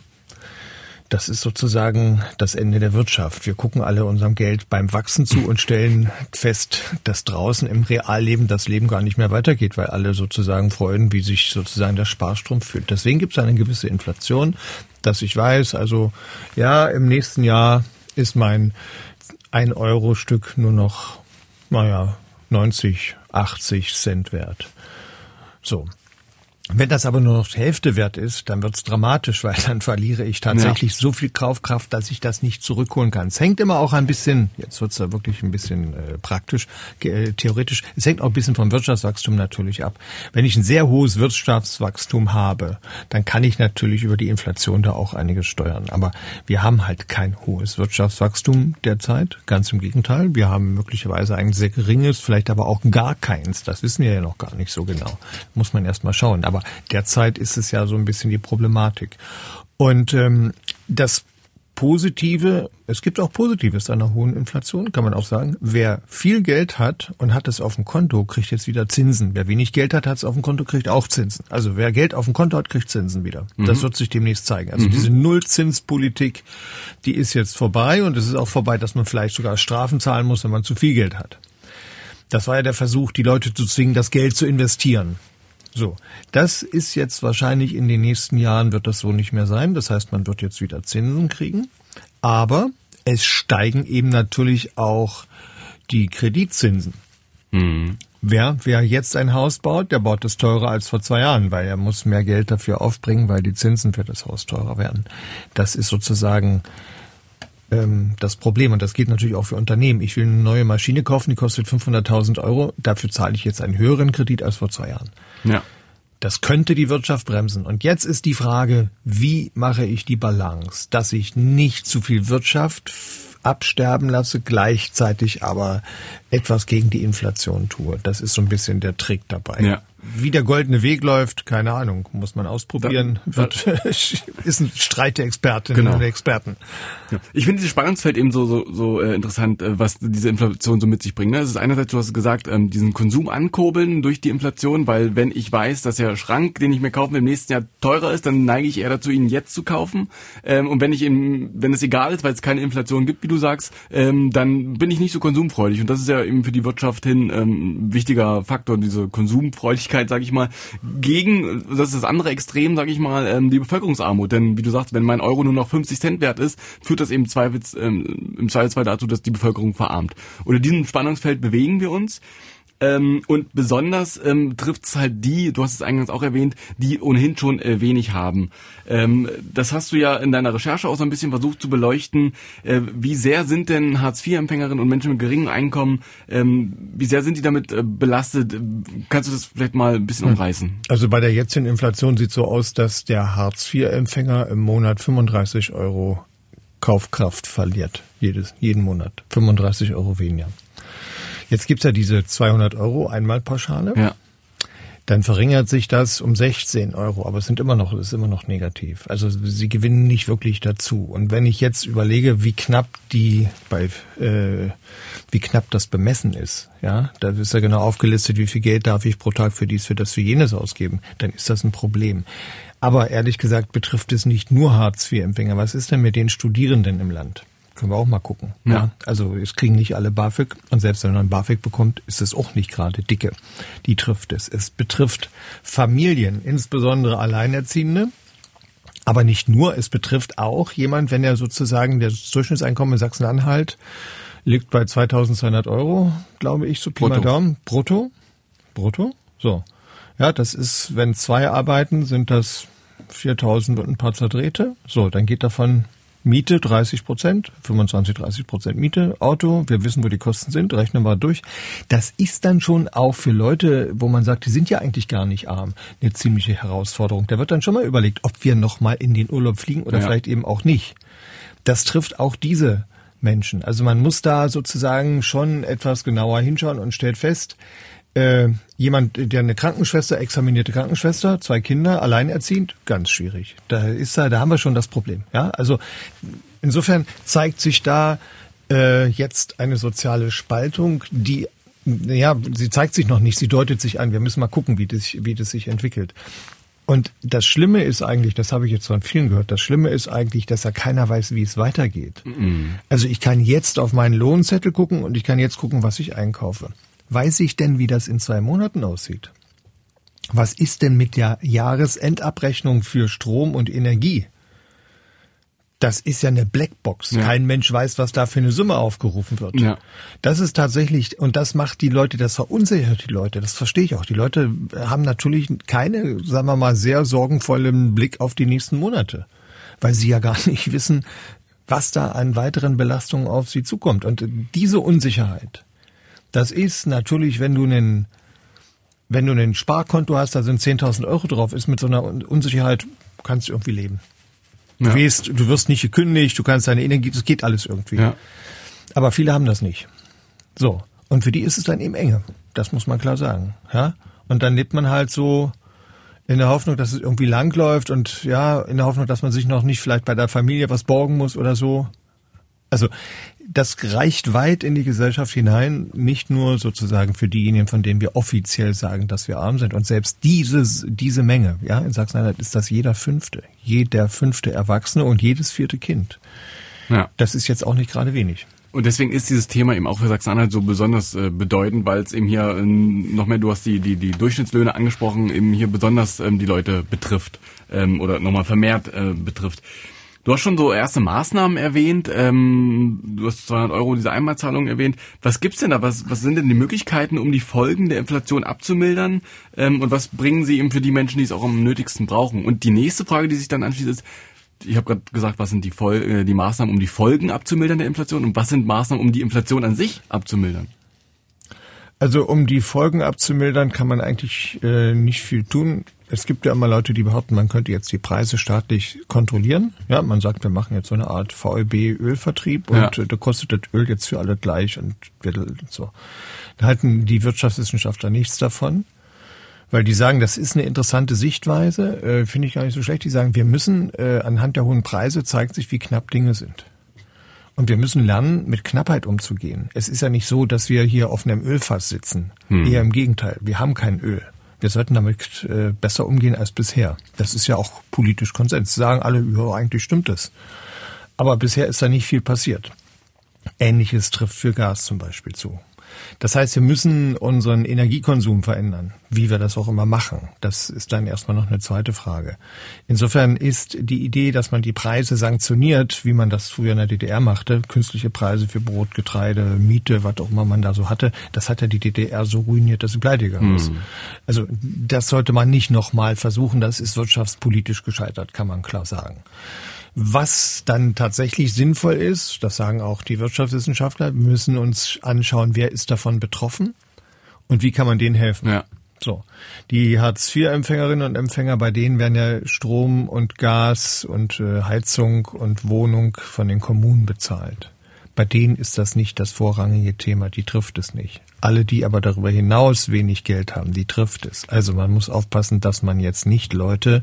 Das ist sozusagen das Ende der Wirtschaft. Wir gucken alle unserem Geld beim Wachsen zu und stellen fest, dass draußen im Realleben das Leben gar nicht mehr weitergeht, weil alle sozusagen freuen, wie sich sozusagen der Sparstrom fühlt. Deswegen gibt es eine gewisse Inflation, dass ich weiß, also ja, im nächsten Jahr ist mein 1-Euro-Stück nur noch, naja, 90, 80 Cent wert. So. Wenn das aber nur noch die Hälfte wert ist, dann wird's dramatisch, weil dann verliere ich tatsächlich ja. so viel Kaufkraft, dass ich das nicht zurückholen kann. Es hängt immer auch ein bisschen, jetzt wird's da wirklich ein bisschen äh, praktisch, äh, theoretisch, es hängt auch ein bisschen vom Wirtschaftswachstum natürlich ab. Wenn ich ein sehr hohes Wirtschaftswachstum habe, dann kann ich natürlich über die Inflation da auch einiges steuern. Aber wir haben halt kein hohes Wirtschaftswachstum derzeit, ganz im Gegenteil. Wir haben möglicherweise ein sehr geringes, vielleicht aber auch gar keins. Das wissen wir ja noch gar nicht so genau. Muss man erst mal schauen. Aber aber derzeit ist es ja so ein bisschen die Problematik. Und ähm, das Positive, es gibt auch Positives an einer hohen Inflation, kann man auch sagen. Wer viel Geld hat und hat es auf dem Konto, kriegt jetzt wieder Zinsen. Wer wenig Geld hat, hat es auf dem Konto, kriegt auch Zinsen. Also wer Geld auf dem Konto hat, kriegt Zinsen wieder. Mhm. Das wird sich demnächst zeigen. Also mhm. diese Nullzinspolitik, die ist jetzt vorbei und es ist auch vorbei, dass man vielleicht sogar Strafen zahlen muss, wenn man zu viel Geld hat. Das war ja der Versuch, die Leute zu zwingen, das Geld zu investieren. So, das ist jetzt wahrscheinlich in den nächsten Jahren wird das so nicht mehr sein. Das heißt, man wird jetzt wieder Zinsen kriegen. Aber es steigen eben natürlich auch die Kreditzinsen. Mhm. Wer, wer jetzt ein Haus baut, der baut es teurer als vor zwei Jahren, weil er muss mehr Geld dafür aufbringen, weil die Zinsen für das Haus teurer werden. Das ist sozusagen das Problem. Und das geht natürlich auch für Unternehmen. Ich will eine neue Maschine kaufen, die kostet 500.000 Euro. Dafür zahle ich jetzt einen höheren Kredit als vor zwei Jahren. Ja. Das könnte die Wirtschaft bremsen. Und jetzt ist die Frage, wie mache ich die Balance, dass ich nicht zu viel Wirtschaft absterben lasse, gleichzeitig aber etwas gegen die Inflation tue. Das ist so ein bisschen der Trick dabei. Ja. Wie der goldene Weg läuft, keine Ahnung, muss man ausprobieren. Da, Wird, ist ein Streit der Expertinnen genau. und Experten. Ja. Ich finde dieses Spannungsfeld eben so so, so äh, interessant, äh, was diese Inflation so mit sich bringt. Ne? Es ist einerseits, du hast gesagt, ähm, diesen Konsum ankurbeln durch die Inflation, weil wenn ich weiß, dass der Schrank, den ich mir kaufe, im nächsten Jahr teurer ist, dann neige ich eher dazu, ihn jetzt zu kaufen. Ähm, und wenn ich eben, wenn es egal ist, weil es keine Inflation gibt, wie du sagst, ähm, dann bin ich nicht so konsumfreudig. Und das ist ja eben für die Wirtschaft hin ähm, wichtiger Faktor, diese Konsumfreudigkeit sage ich mal, gegen, das ist das andere Extrem, sage ich mal, ähm, die Bevölkerungsarmut. Denn wie du sagst, wenn mein Euro nur noch 50 Cent wert ist, führt das eben Zweifels, ähm, im Zweifelsfall dazu, dass die Bevölkerung verarmt. Unter diesem Spannungsfeld bewegen wir uns. Ähm, und besonders ähm, trifft es halt die, du hast es eingangs auch erwähnt, die ohnehin schon äh, wenig haben. Ähm, das hast du ja in deiner Recherche auch so ein bisschen versucht zu beleuchten. Äh, wie sehr sind denn Hartz-IV-Empfängerinnen und Menschen mit geringem Einkommen, ähm, wie sehr sind die damit äh, belastet? Kannst du das vielleicht mal ein bisschen hm. umreißen? Also bei der jetzigen Inflation sieht so aus, dass der Hartz-IV-Empfänger im Monat 35 Euro Kaufkraft verliert. Jedes, jeden Monat. 35 Euro weniger. Jetzt gibt's ja diese 200 Euro Einmalpauschale. Ja. Dann verringert sich das um 16 Euro, aber es sind immer noch, es ist immer noch negativ. Also sie gewinnen nicht wirklich dazu. Und wenn ich jetzt überlege, wie knapp die bei, äh, wie knapp das bemessen ist, ja, da ist ja genau aufgelistet, wie viel Geld darf ich pro Tag für dies, für das, für jenes ausgeben, dann ist das ein Problem. Aber ehrlich gesagt betrifft es nicht nur Hartz-IV-Empfänger. Was ist denn mit den Studierenden im Land? Können wir auch mal gucken. Ja. ja. Also es kriegen nicht alle BAföG und selbst wenn man BAföG bekommt, ist es auch nicht gerade dicke. Die trifft es. Es betrifft Familien, insbesondere Alleinerziehende. Aber nicht nur, es betrifft auch jemand, wenn er sozusagen das Durchschnittseinkommen in Sachsen-Anhalt liegt bei 2200 Euro, glaube ich, so Pi mal Daumen. Brutto. Brutto. So. Ja, das ist, wenn zwei arbeiten, sind das 4000 und ein paar Zerdrehte. So, dann geht davon Miete 30 Prozent, 25, 30 Prozent Miete, Auto, wir wissen, wo die Kosten sind, rechnen wir durch. Das ist dann schon auch für Leute, wo man sagt, die sind ja eigentlich gar nicht arm, eine ziemliche Herausforderung. Da wird dann schon mal überlegt, ob wir noch mal in den Urlaub fliegen oder ja. vielleicht eben auch nicht. Das trifft auch diese Menschen. Also man muss da sozusagen schon etwas genauer hinschauen und stellt fest, äh, jemand, der eine Krankenschwester, examinierte Krankenschwester, zwei Kinder, alleinerziehend, ganz schwierig. Da ist da, da haben wir schon das Problem. Ja, also insofern zeigt sich da äh, jetzt eine soziale Spaltung, die ja, sie zeigt sich noch nicht, sie deutet sich an. Wir müssen mal gucken, wie das, wie das sich entwickelt. Und das Schlimme ist eigentlich, das habe ich jetzt von vielen gehört, das Schlimme ist eigentlich, dass ja keiner weiß, wie es weitergeht. Mhm. Also ich kann jetzt auf meinen Lohnzettel gucken und ich kann jetzt gucken, was ich einkaufe. Weiß ich denn, wie das in zwei Monaten aussieht? Was ist denn mit der Jahresendabrechnung für Strom und Energie? Das ist ja eine Blackbox. Ja. Kein Mensch weiß, was da für eine Summe aufgerufen wird. Ja. Das ist tatsächlich, und das macht die Leute, das verunsichert die Leute. Das verstehe ich auch. Die Leute haben natürlich keine, sagen wir mal, sehr sorgenvollen Blick auf die nächsten Monate, weil sie ja gar nicht wissen, was da an weiteren Belastungen auf sie zukommt. Und diese Unsicherheit, das ist natürlich, wenn du einen, wenn du ein Sparkonto hast, da sind 10.000 Euro drauf, ist mit so einer Unsicherheit, kannst du irgendwie leben. Du, ja. weißt, du wirst nicht gekündigt, du kannst deine Energie, das geht alles irgendwie. Ja. Aber viele haben das nicht. So. Und für die ist es dann eben enge. Das muss man klar sagen. Ja? Und dann lebt man halt so in der Hoffnung, dass es irgendwie langläuft und ja, in der Hoffnung, dass man sich noch nicht vielleicht bei der Familie was borgen muss oder so. Also das reicht weit in die Gesellschaft hinein, nicht nur sozusagen für diejenigen, von denen wir offiziell sagen, dass wir arm sind. Und selbst dieses, diese Menge, ja, in Sachsen-Anhalt ist das jeder fünfte, jeder fünfte Erwachsene und jedes vierte Kind. Ja. Das ist jetzt auch nicht gerade wenig. Und deswegen ist dieses Thema eben auch für Sachsen-Anhalt so besonders äh, bedeutend, weil es eben hier äh, noch mehr, du hast die, die, die Durchschnittslöhne angesprochen, eben hier besonders ähm, die Leute betrifft ähm, oder nochmal vermehrt äh, betrifft. Du hast schon so erste Maßnahmen erwähnt. Ähm, du hast 200 Euro diese Einmalzahlung erwähnt. Was gibt's denn da? Was, was sind denn die Möglichkeiten, um die Folgen der Inflation abzumildern? Ähm, und was bringen sie eben für die Menschen, die es auch am nötigsten brauchen? Und die nächste Frage, die sich dann anschließt, ist, ich habe gerade gesagt, was sind die, Fol äh, die Maßnahmen, um die Folgen abzumildern der Inflation? Und was sind Maßnahmen, um die Inflation an sich abzumildern? Also um die Folgen abzumildern, kann man eigentlich äh, nicht viel tun. Es gibt ja immer Leute, die behaupten, man könnte jetzt die Preise staatlich kontrollieren. Ja, man sagt, wir machen jetzt so eine Art VEB-Ölvertrieb und ja. Äh, da kostet das Öl jetzt für alle gleich und so. Da halten die Wirtschaftswissenschaftler nichts davon, weil die sagen, das ist eine interessante Sichtweise, äh, finde ich gar nicht so schlecht. Die sagen, wir müssen äh, anhand der hohen Preise zeigt sich, wie knapp Dinge sind. Und wir müssen lernen, mit Knappheit umzugehen. Es ist ja nicht so, dass wir hier auf einem Ölfass sitzen. Hm. Eher im Gegenteil. Wir haben kein Öl. Wir sollten damit äh, besser umgehen als bisher. Das ist ja auch politisch Konsens. Sagen alle, ja, eigentlich stimmt es. Aber bisher ist da nicht viel passiert. Ähnliches trifft für Gas zum Beispiel zu. Das heißt, wir müssen unseren Energiekonsum verändern, wie wir das auch immer machen. Das ist dann erstmal noch eine zweite Frage. Insofern ist die Idee, dass man die Preise sanktioniert, wie man das früher in der DDR machte, künstliche Preise für Brot, Getreide, Miete, was auch immer man da so hatte, das hat ja die DDR so ruiniert, dass sie pleite gegangen ist. Hm. Also das sollte man nicht nochmal versuchen, das ist wirtschaftspolitisch gescheitert, kann man klar sagen. Was dann tatsächlich sinnvoll ist, das sagen auch die Wirtschaftswissenschaftler, wir müssen uns anschauen, wer ist davon betroffen und wie kann man denen helfen. Ja. So, die Hartz-IV-Empfängerinnen und Empfänger, bei denen werden ja Strom und Gas und äh, Heizung und Wohnung von den Kommunen bezahlt. Bei denen ist das nicht das vorrangige Thema, die trifft es nicht. Alle, die aber darüber hinaus wenig Geld haben, die trifft es. Also man muss aufpassen, dass man jetzt nicht Leute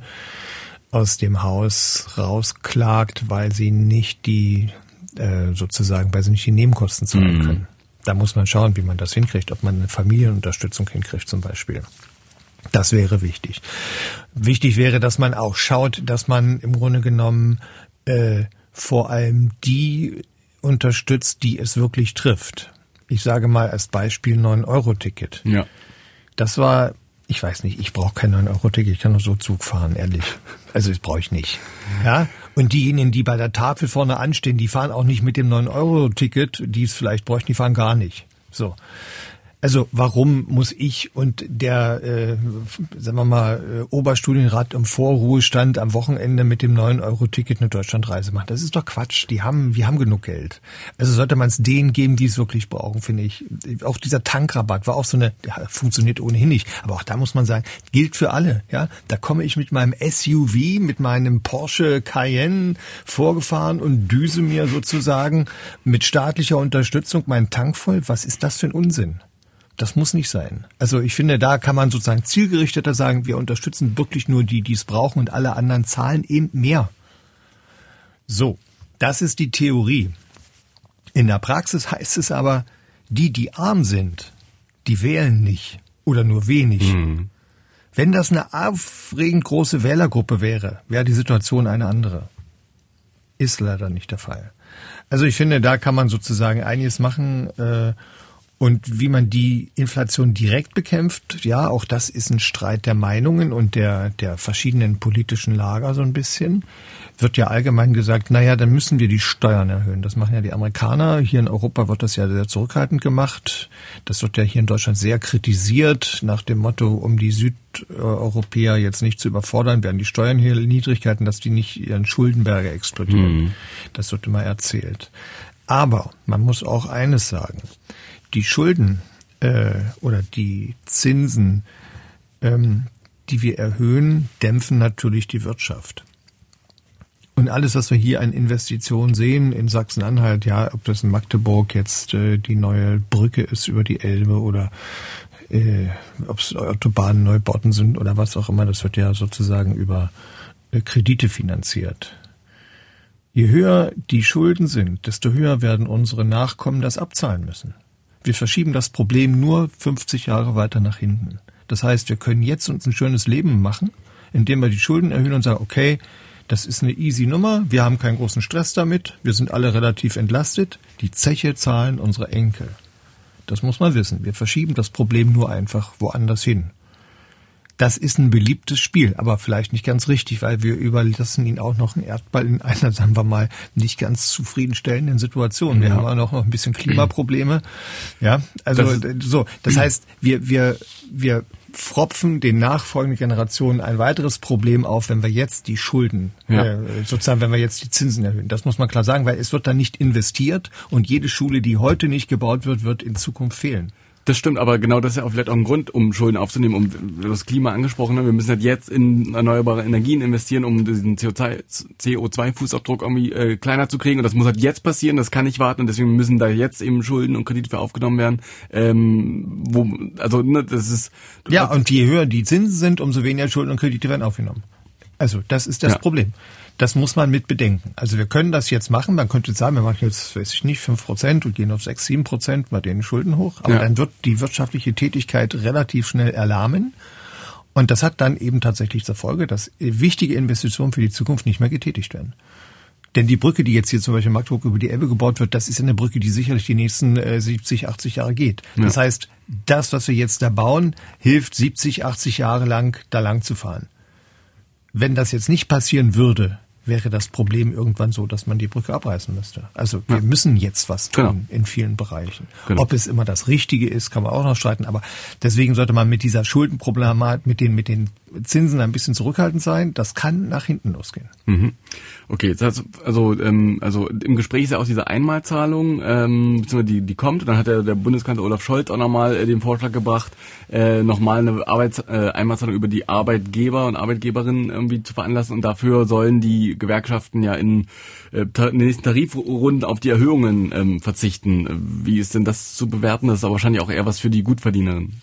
aus dem Haus rausklagt, weil sie nicht die äh, sozusagen, weil sie nicht die Nebenkosten zahlen mhm. können. Da muss man schauen, wie man das hinkriegt, ob man eine Familienunterstützung hinkriegt zum Beispiel. Das wäre wichtig. Wichtig wäre, dass man auch schaut, dass man im Grunde genommen äh, vor allem die unterstützt, die es wirklich trifft. Ich sage mal als Beispiel 9-Euro-Ticket. Ja. Das war, ich weiß nicht, ich brauche kein 9-Euro-Ticket, ich kann nur so Zug fahren, ehrlich. Also das brauche ich nicht. Ja? Und diejenigen, die bei der Tafel vorne anstehen, die fahren auch nicht mit dem 9-Euro-Ticket, die es vielleicht bräuchten, die fahren gar nicht. So. Also warum muss ich und der, äh, sagen wir mal, äh, Oberstudienrat im Vorruhestand am Wochenende mit dem 9-Euro-Ticket eine Deutschlandreise machen? Das ist doch Quatsch. Die haben, wir haben genug Geld. Also sollte man es denen geben, die es wirklich brauchen, finde ich. Auch dieser Tankrabatt war auch so eine, ja, funktioniert ohnehin nicht. Aber auch da muss man sagen, gilt für alle. Ja, da komme ich mit meinem SUV, mit meinem Porsche Cayenne vorgefahren und düse mir sozusagen mit staatlicher Unterstützung meinen Tank voll. Was ist das für ein Unsinn? Das muss nicht sein. Also ich finde, da kann man sozusagen zielgerichteter sagen, wir unterstützen wirklich nur die, die es brauchen und alle anderen zahlen eben mehr. So, das ist die Theorie. In der Praxis heißt es aber, die, die arm sind, die wählen nicht oder nur wenig. Mhm. Wenn das eine aufregend große Wählergruppe wäre, wäre die Situation eine andere. Ist leider nicht der Fall. Also ich finde, da kann man sozusagen einiges machen. Äh, und wie man die Inflation direkt bekämpft, ja, auch das ist ein Streit der Meinungen und der, der verschiedenen politischen Lager so ein bisschen. Wird ja allgemein gesagt, naja, dann müssen wir die Steuern erhöhen. Das machen ja die Amerikaner. Hier in Europa wird das ja sehr zurückhaltend gemacht. Das wird ja hier in Deutschland sehr kritisiert, nach dem Motto, um die Südeuropäer jetzt nicht zu überfordern, werden die Steuern hier Niedrigkeiten, dass die nicht ihren Schuldenberger explodieren. Mhm. Das wird immer erzählt. Aber man muss auch eines sagen die Schulden äh, oder die Zinsen, ähm, die wir erhöhen, dämpfen natürlich die Wirtschaft. Und alles, was wir hier an Investitionen sehen in Sachsen-Anhalt, ja, ob das in Magdeburg jetzt äh, die neue Brücke ist über die Elbe oder äh, ob es Autobahnneubauten sind oder was auch immer, das wird ja sozusagen über äh, Kredite finanziert. Je höher die Schulden sind, desto höher werden unsere Nachkommen das abzahlen müssen. Wir verschieben das Problem nur 50 Jahre weiter nach hinten. Das heißt, wir können jetzt uns ein schönes Leben machen, indem wir die Schulden erhöhen und sagen, okay, das ist eine easy Nummer, wir haben keinen großen Stress damit, wir sind alle relativ entlastet, die Zeche zahlen unsere Enkel. Das muss man wissen. Wir verschieben das Problem nur einfach woanders hin. Das ist ein beliebtes Spiel, aber vielleicht nicht ganz richtig, weil wir überlassen ihn auch noch einen Erdball in einer, sagen wir mal, nicht ganz zufriedenstellenden Situation. Wir ja. haben auch noch ein bisschen Klimaprobleme. Ja, also das, so. Das heißt, wir, wir, wir fropfen den nachfolgenden Generationen ein weiteres Problem auf, wenn wir jetzt die Schulden, ja. äh, sozusagen, wenn wir jetzt die Zinsen erhöhen. Das muss man klar sagen, weil es wird dann nicht investiert und jede Schule, die heute nicht gebaut wird, wird in Zukunft fehlen. Das stimmt, aber genau das ist ja auch vielleicht auch ein Grund, um Schulden aufzunehmen, um das Klima angesprochen haben. Wir müssen halt jetzt in erneuerbare Energien investieren, um diesen CO2-Fußabdruck irgendwie äh, kleiner zu kriegen. Und das muss halt jetzt passieren, das kann nicht warten. Und deswegen müssen da jetzt eben Schulden und Kredite für aufgenommen werden. Ähm, wo, also ne, das ist. Ja, und je höher die Zinsen sind, umso weniger Schulden und Kredite werden aufgenommen. Also das ist das ja. Problem. Das muss man mit bedenken. Also wir können das jetzt machen. Man könnte sagen, wir machen jetzt, weiß ich nicht, fünf Prozent und gehen auf sechs, sieben Prozent bei den Schulden hoch. Aber ja. dann wird die wirtschaftliche Tätigkeit relativ schnell erlahmen. Und das hat dann eben tatsächlich zur Folge, dass wichtige Investitionen für die Zukunft nicht mehr getätigt werden. Denn die Brücke, die jetzt hier zum Beispiel in Magdeburg über die Elbe gebaut wird, das ist eine Brücke, die sicherlich die nächsten äh, 70, 80 Jahre geht. Ja. Das heißt, das, was wir jetzt da bauen, hilft 70, 80 Jahre lang da lang zu fahren. Wenn das jetzt nicht passieren würde, wäre das Problem irgendwann so, dass man die Brücke abreißen müsste. Also wir ja. müssen jetzt was tun genau. in vielen Bereichen. Genau. Ob es immer das Richtige ist, kann man auch noch streiten. Aber deswegen sollte man mit dieser Schuldenproblematik, mit den, mit den Zinsen ein bisschen zurückhaltend sein. Das kann nach hinten losgehen. Mhm. Okay, das, also ähm, also im Gespräch ist ja auch diese Einmalzahlung, ähm, beziehungsweise die die kommt. Und dann hat der, der Bundeskanzler Olaf Scholz auch nochmal äh, den Vorschlag gebracht, äh, nochmal eine Arbeits äh, Einmalzahlung über die Arbeitgeber und Arbeitgeberinnen irgendwie zu veranlassen. Und dafür sollen die Gewerkschaften ja in, äh, in den nächsten Tarifrunden auf die Erhöhungen ähm, verzichten. Wie ist denn das zu bewerten? Das ist aber wahrscheinlich auch eher was für die Gutverdienerinnen.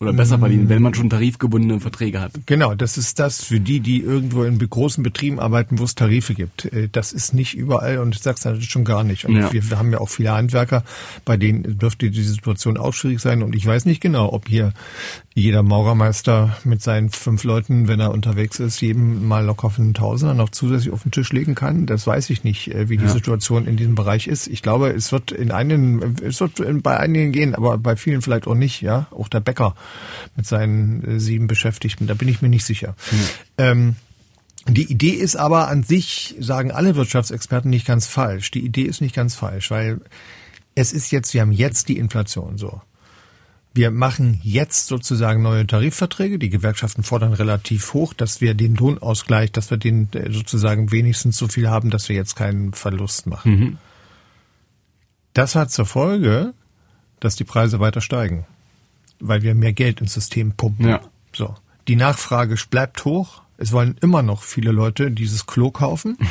Oder besser verdienen, wenn man schon tarifgebundene Verträge hat. Genau, das ist das für die, die irgendwo in großen Betrieben arbeiten, wo es Tarife gibt. Äh, das ist nicht überall und ich sag's natürlich schon gar nicht. Und ja. wir, wir, haben ja auch viele Handwerker, bei denen dürfte die Situation auch schwierig sein. Und ich weiß nicht genau, ob hier jeder Maurermeister mit seinen fünf Leuten, wenn er unterwegs ist, jedem mal locker auf einen Tausender noch zusätzlich auf den Tisch legen kann. Das weiß ich nicht, äh, wie die ja. Situation in diesem Bereich ist. Ich glaube, es wird in einigen, es wird bei einigen gehen, aber bei vielen vielleicht auch nicht. Ja, auch der Bäcker mit seinen äh, sieben Beschäftigten. Da bin ich mir nicht sicher. Mhm. Ähm, die Idee ist aber an sich, sagen alle Wirtschaftsexperten, nicht ganz falsch. Die Idee ist nicht ganz falsch, weil es ist jetzt, wir haben jetzt die Inflation so. Wir machen jetzt sozusagen neue Tarifverträge. Die Gewerkschaften fordern relativ hoch, dass wir den Lohnausgleich, dass wir den äh, sozusagen wenigstens so viel haben, dass wir jetzt keinen Verlust machen. Mhm. Das hat zur Folge, dass die Preise weiter steigen weil wir mehr Geld ins System pumpen. Ja. So. Die Nachfrage bleibt hoch. Es wollen immer noch viele Leute dieses Klo kaufen.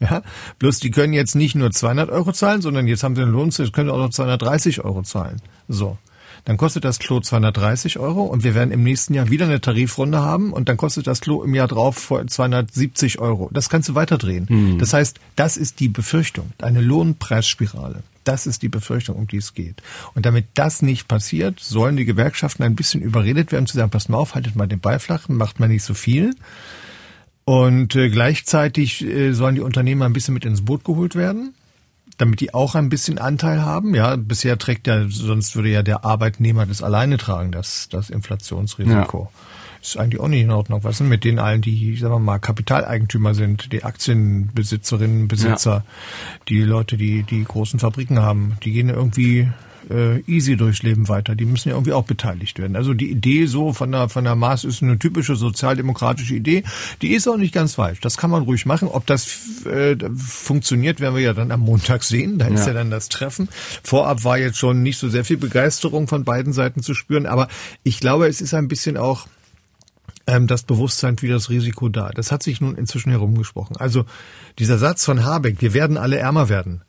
Ja, bloß die können jetzt nicht nur 200 Euro zahlen, sondern jetzt haben sie einen Lohn, jetzt können sie auch noch 230 Euro zahlen. So. Dann kostet das Klo 230 Euro und wir werden im nächsten Jahr wieder eine Tarifrunde haben und dann kostet das Klo im Jahr drauf 270 Euro. Das kannst du weiterdrehen. Mhm. Das heißt, das ist die Befürchtung, eine Lohnpreisspirale. Das ist die Befürchtung, um die es geht. Und damit das nicht passiert, sollen die Gewerkschaften ein bisschen überredet werden, zu sagen, passt mal auf, haltet mal den Ball flach, macht mal nicht so viel. Und äh, gleichzeitig äh, sollen die Unternehmer ein bisschen mit ins Boot geholt werden, damit die auch ein bisschen Anteil haben. Ja, bisher trägt ja, sonst würde ja der Arbeitnehmer das alleine tragen, das, das Inflationsrisiko. Ja ist eigentlich auch nicht in Ordnung. Was sind mit denen allen, die, sagen wir mal, Kapitaleigentümer sind, die Aktienbesitzerinnen, Besitzer, ja. die Leute, die die großen Fabriken haben, die gehen irgendwie äh, easy durchs Leben weiter. Die müssen ja irgendwie auch beteiligt werden. Also die Idee so von der, von der Maß ist eine typische sozialdemokratische Idee. Die ist auch nicht ganz falsch. Das kann man ruhig machen. Ob das äh, funktioniert, werden wir ja dann am Montag sehen. Da ist ja. ja dann das Treffen. Vorab war jetzt schon nicht so sehr viel Begeisterung von beiden Seiten zu spüren. Aber ich glaube, es ist ein bisschen auch ähm, das Bewusstsein für das Risiko da. Das hat sich nun inzwischen herumgesprochen. Also dieser Satz von Habeck, wir werden alle ärmer werden,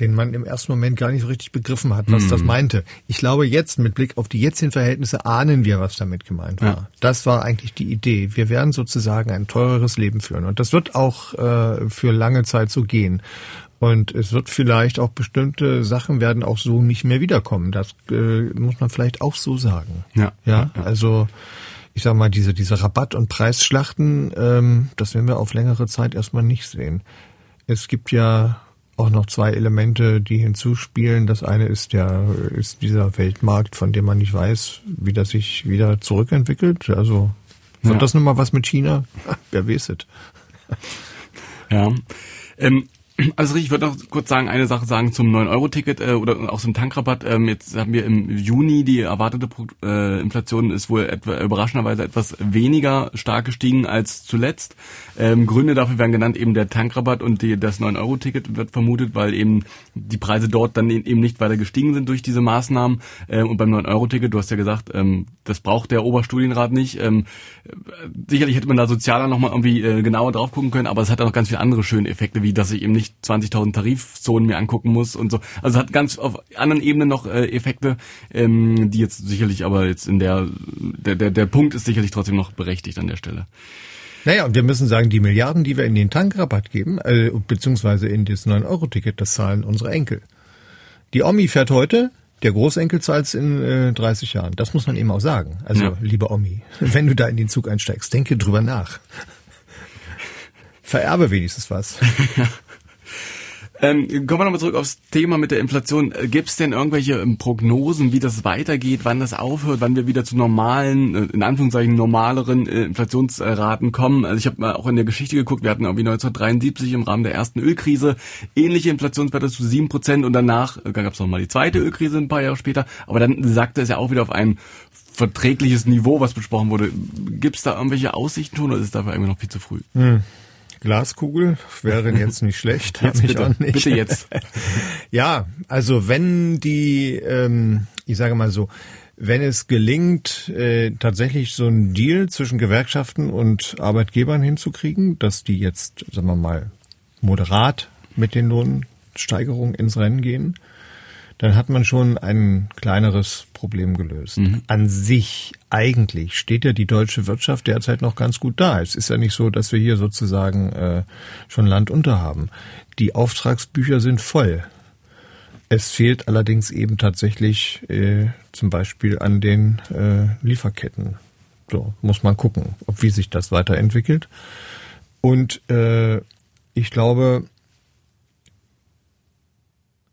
den man im ersten Moment gar nicht so richtig begriffen hat, was mm. das meinte. Ich glaube, jetzt mit Blick auf die jetzigen Verhältnisse ahnen wir, was damit gemeint war. Ja. Das war eigentlich die Idee. Wir werden sozusagen ein teureres Leben führen. Und das wird auch äh, für lange Zeit so gehen. Und es wird vielleicht auch bestimmte Sachen werden auch so nicht mehr wiederkommen. Das äh, muss man vielleicht auch so sagen. Ja. Ja, also ich sag mal, diese, diese Rabatt- und Preisschlachten, ähm, das werden wir auf längere Zeit erstmal nicht sehen. Es gibt ja auch noch zwei Elemente, die hinzuspielen. Das eine ist der, ist dieser Weltmarkt, von dem man nicht weiß, wie das sich wieder zurückentwickelt. Also, wird ja. das nun mal was mit China? Wer weiß es. Ja. Ähm, also ich würde noch kurz sagen, eine Sache sagen zum 9-Euro-Ticket äh, oder auch zum Tankrabatt. Ähm, jetzt haben wir im Juni die erwartete äh, Inflation ist wohl etwa, überraschenderweise etwas weniger stark gestiegen als zuletzt. Ähm, Gründe dafür werden genannt, eben der Tankrabatt und die, das 9-Euro-Ticket wird vermutet, weil eben die Preise dort dann eben nicht weiter gestiegen sind durch diese Maßnahmen. Ähm, und beim 9-Euro-Ticket, du hast ja gesagt, ähm, das braucht der Oberstudienrat nicht. Ähm, sicherlich hätte man da sozialer nochmal irgendwie äh, genauer drauf gucken können, aber es hat auch noch ganz viele andere schöne Effekte, wie dass ich eben nicht ich 20.000 Tarifzonen mir angucken muss und so. Also hat ganz auf anderen Ebenen noch äh, Effekte, ähm, die jetzt sicherlich aber jetzt in der, der, der, der Punkt ist sicherlich trotzdem noch berechtigt an der Stelle. Naja, und wir müssen sagen, die Milliarden, die wir in den Tankrabatt geben, äh, beziehungsweise in das 9-Euro-Ticket, das zahlen unsere Enkel. Die Omi fährt heute, der Großenkel zahlt es in äh, 30 Jahren. Das muss man eben auch sagen. Also, ja. liebe Omi, wenn du da in den Zug einsteigst, denke drüber nach. Vererbe wenigstens was. Ähm, kommen wir nochmal zurück aufs Thema mit der Inflation. Äh, Gibt es denn irgendwelche ähm, Prognosen, wie das weitergeht, wann das aufhört, wann wir wieder zu normalen, äh, in Anführungszeichen normaleren äh, Inflationsraten kommen? Also ich habe mal auch in der Geschichte geguckt, wir hatten irgendwie 1973 im Rahmen der ersten Ölkrise ähnliche Inflationswerte zu sieben Prozent und danach gab es nochmal die zweite Ölkrise ein paar Jahre später, aber dann sagte es ja auch wieder auf ein verträgliches Niveau, was besprochen wurde. Gibt es da irgendwelche Aussichten schon oder ist es dafür irgendwie noch viel zu früh? Hm. Glaskugel wäre jetzt nicht schlecht. Jetzt bitte, nicht. bitte jetzt. ja, also wenn die, ähm, ich sage mal so, wenn es gelingt, äh, tatsächlich so einen Deal zwischen Gewerkschaften und Arbeitgebern hinzukriegen, dass die jetzt, sagen wir mal, moderat mit den Lohnsteigerungen ins Rennen gehen, dann hat man schon ein kleineres Problem gelöst. Mhm. An sich eigentlich steht ja die deutsche Wirtschaft derzeit noch ganz gut da. Es ist ja nicht so, dass wir hier sozusagen äh, schon Land unter haben. Die Auftragsbücher sind voll. Es fehlt allerdings eben tatsächlich äh, zum Beispiel an den äh, Lieferketten. So muss man gucken, ob wie sich das weiterentwickelt. Und äh, ich glaube,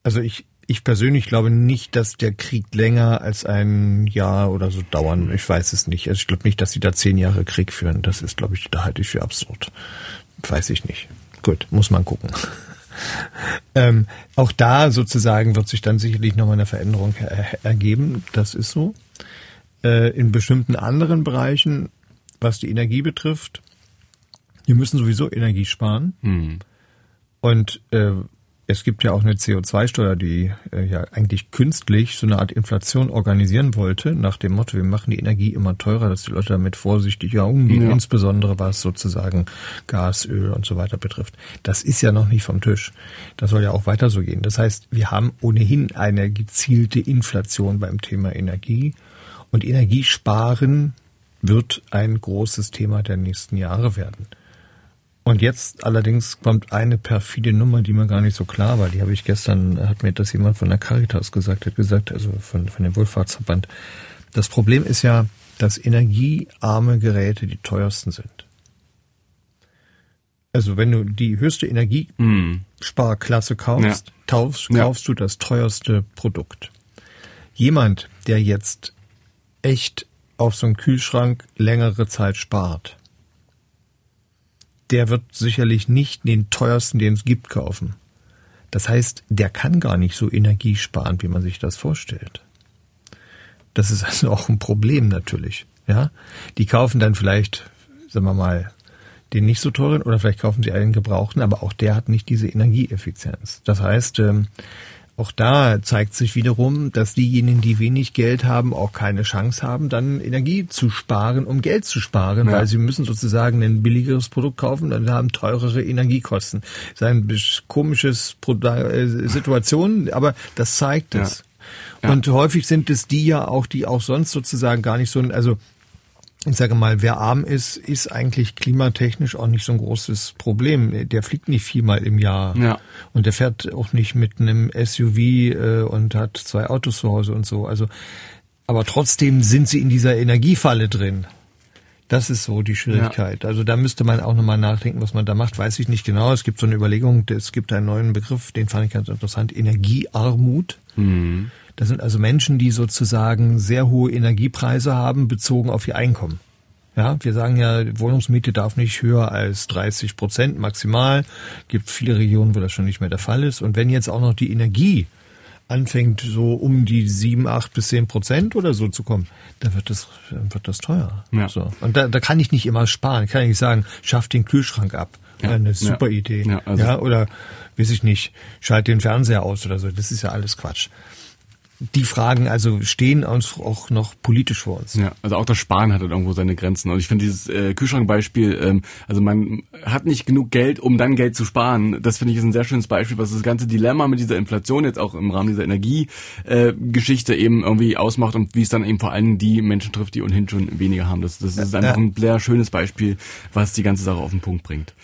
also ich ich persönlich glaube nicht, dass der Krieg länger als ein Jahr oder so dauern. Ich weiß es nicht. Also ich glaube nicht, dass sie da zehn Jahre Krieg führen. Das ist, glaube ich, da halte ich für absurd. Weiß ich nicht. Gut, muss man gucken. ähm, auch da sozusagen wird sich dann sicherlich nochmal eine Veränderung er ergeben. Das ist so. Äh, in bestimmten anderen Bereichen, was die Energie betrifft, wir müssen sowieso Energie sparen. Hm. Und äh, es gibt ja auch eine CO2-Steuer, die äh, ja eigentlich künstlich so eine Art Inflation organisieren wollte, nach dem Motto, wir machen die Energie immer teurer, dass die Leute damit vorsichtiger umgehen, ja. insbesondere was sozusagen Gas, Öl und so weiter betrifft. Das ist ja noch nicht vom Tisch. Das soll ja auch weiter so gehen. Das heißt, wir haben ohnehin eine gezielte Inflation beim Thema Energie und Energiesparen wird ein großes Thema der nächsten Jahre werden. Und jetzt allerdings kommt eine perfide Nummer, die mir gar nicht so klar war. Die habe ich gestern, hat mir das jemand von der Caritas gesagt, hat gesagt, also von, von dem Wohlfahrtsverband. Das Problem ist ja, dass energiearme Geräte die teuersten sind. Also wenn du die höchste Energiesparklasse kaufst, ja. kaufst, kaufst ja. du das teuerste Produkt. Jemand, der jetzt echt auf so einen Kühlschrank längere Zeit spart, der wird sicherlich nicht den teuersten, den es gibt, kaufen. Das heißt, der kann gar nicht so energiesparend, wie man sich das vorstellt. Das ist also auch ein Problem natürlich. Ja, die kaufen dann vielleicht, sagen wir mal, den nicht so teuren oder vielleicht kaufen sie einen gebrauchten, aber auch der hat nicht diese Energieeffizienz. Das heißt, ähm, auch da zeigt sich wiederum, dass diejenigen, die wenig Geld haben, auch keine Chance haben, dann Energie zu sparen, um Geld zu sparen, ja. weil sie müssen sozusagen ein billigeres Produkt kaufen, dann haben teurere Energiekosten. Das ist ein komisches äh, Situation, aber das zeigt es. Ja. Und häufig sind es die ja auch, die auch sonst sozusagen gar nicht so, also ich sage mal, wer arm ist, ist eigentlich klimatechnisch auch nicht so ein großes Problem. Der fliegt nicht viermal im Jahr. Ja. Und der fährt auch nicht mit einem SUV äh, und hat zwei Autos zu Hause und so. Also, aber trotzdem sind sie in dieser Energiefalle drin. Das ist so die Schwierigkeit. Ja. Also da müsste man auch nochmal nachdenken, was man da macht. Weiß ich nicht genau. Es gibt so eine Überlegung, es gibt einen neuen Begriff, den fand ich ganz interessant, Energiearmut. Mhm. Das sind also Menschen, die sozusagen sehr hohe Energiepreise haben, bezogen auf ihr Einkommen. Ja, wir sagen ja, Wohnungsmiete darf nicht höher als 30 Prozent maximal. Gibt viele Regionen, wo das schon nicht mehr der Fall ist. Und wenn jetzt auch noch die Energie anfängt, so um die sieben, acht bis zehn Prozent oder so zu kommen, dann wird das, dann wird das teuer. Ja. So. Und da, da kann ich nicht immer sparen. Ich kann nicht sagen, schaff den Kühlschrank ab. Ja. Eine super ja. Idee. Ja, also ja, oder, weiß ich nicht, schalt den Fernseher aus oder so. Das ist ja alles Quatsch die Fragen also stehen uns auch noch politisch vor uns. Ja, also auch das Sparen hat halt irgendwo seine Grenzen. Und ich finde dieses äh, Kühlschrankbeispiel, ähm, also man hat nicht genug Geld, um dann Geld zu sparen. Das finde ich ist ein sehr schönes Beispiel, was das ganze Dilemma mit dieser Inflation jetzt auch im Rahmen dieser Energiegeschichte äh, eben irgendwie ausmacht und wie es dann eben vor allem die Menschen trifft, die ohnehin schon weniger haben. Das, das ist einfach ein sehr schönes Beispiel, was die ganze Sache auf den Punkt bringt.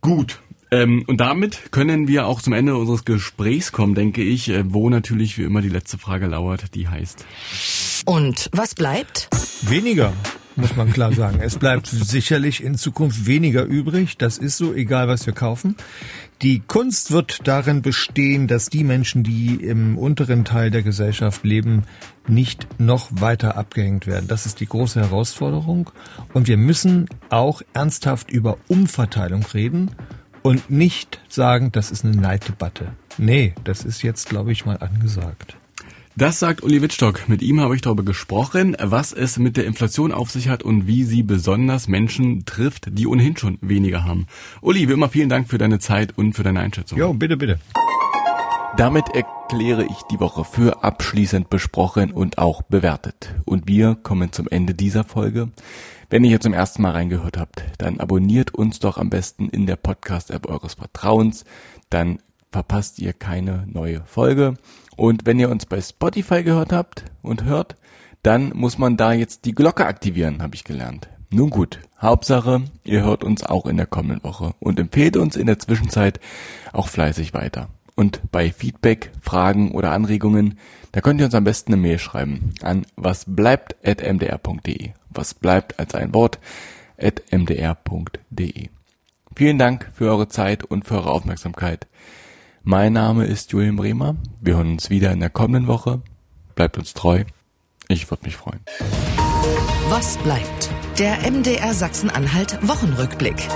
Gut, ähm, und damit können wir auch zum Ende unseres Gesprächs kommen, denke ich, äh, wo natürlich wie immer die letzte Frage lauert, die heißt. Und was bleibt? Weniger muss man klar sagen. Es bleibt sicherlich in Zukunft weniger übrig. Das ist so, egal was wir kaufen. Die Kunst wird darin bestehen, dass die Menschen, die im unteren Teil der Gesellschaft leben, nicht noch weiter abgehängt werden. Das ist die große Herausforderung. Und wir müssen auch ernsthaft über Umverteilung reden und nicht sagen, das ist eine Neiddebatte. Nee, das ist jetzt, glaube ich, mal angesagt. Das sagt Uli Wittstock. Mit ihm habe ich darüber gesprochen, was es mit der Inflation auf sich hat und wie sie besonders Menschen trifft, die ohnehin schon weniger haben. Uli, wie immer vielen Dank für deine Zeit und für deine Einschätzung. Jo, bitte, bitte. Damit erkläre ich die Woche für abschließend besprochen und auch bewertet. Und wir kommen zum Ende dieser Folge. Wenn ihr hier zum ersten Mal reingehört habt, dann abonniert uns doch am besten in der Podcast-App eures Vertrauens. Dann verpasst ihr keine neue Folge. Und wenn ihr uns bei Spotify gehört habt und hört, dann muss man da jetzt die Glocke aktivieren, habe ich gelernt. Nun gut, Hauptsache, ihr hört uns auch in der kommenden Woche und empfehlt uns in der Zwischenzeit auch fleißig weiter. Und bei Feedback, Fragen oder Anregungen, da könnt ihr uns am besten eine Mail schreiben an wasbleibt.mdr.de. Was bleibt als ein Wort at mdr.de. Vielen Dank für eure Zeit und für eure Aufmerksamkeit. Mein Name ist Julian Bremer. Wir hören uns wieder in der kommenden Woche. Bleibt uns treu. Ich würde mich freuen. Was bleibt? Der MDR Sachsen-Anhalt Wochenrückblick.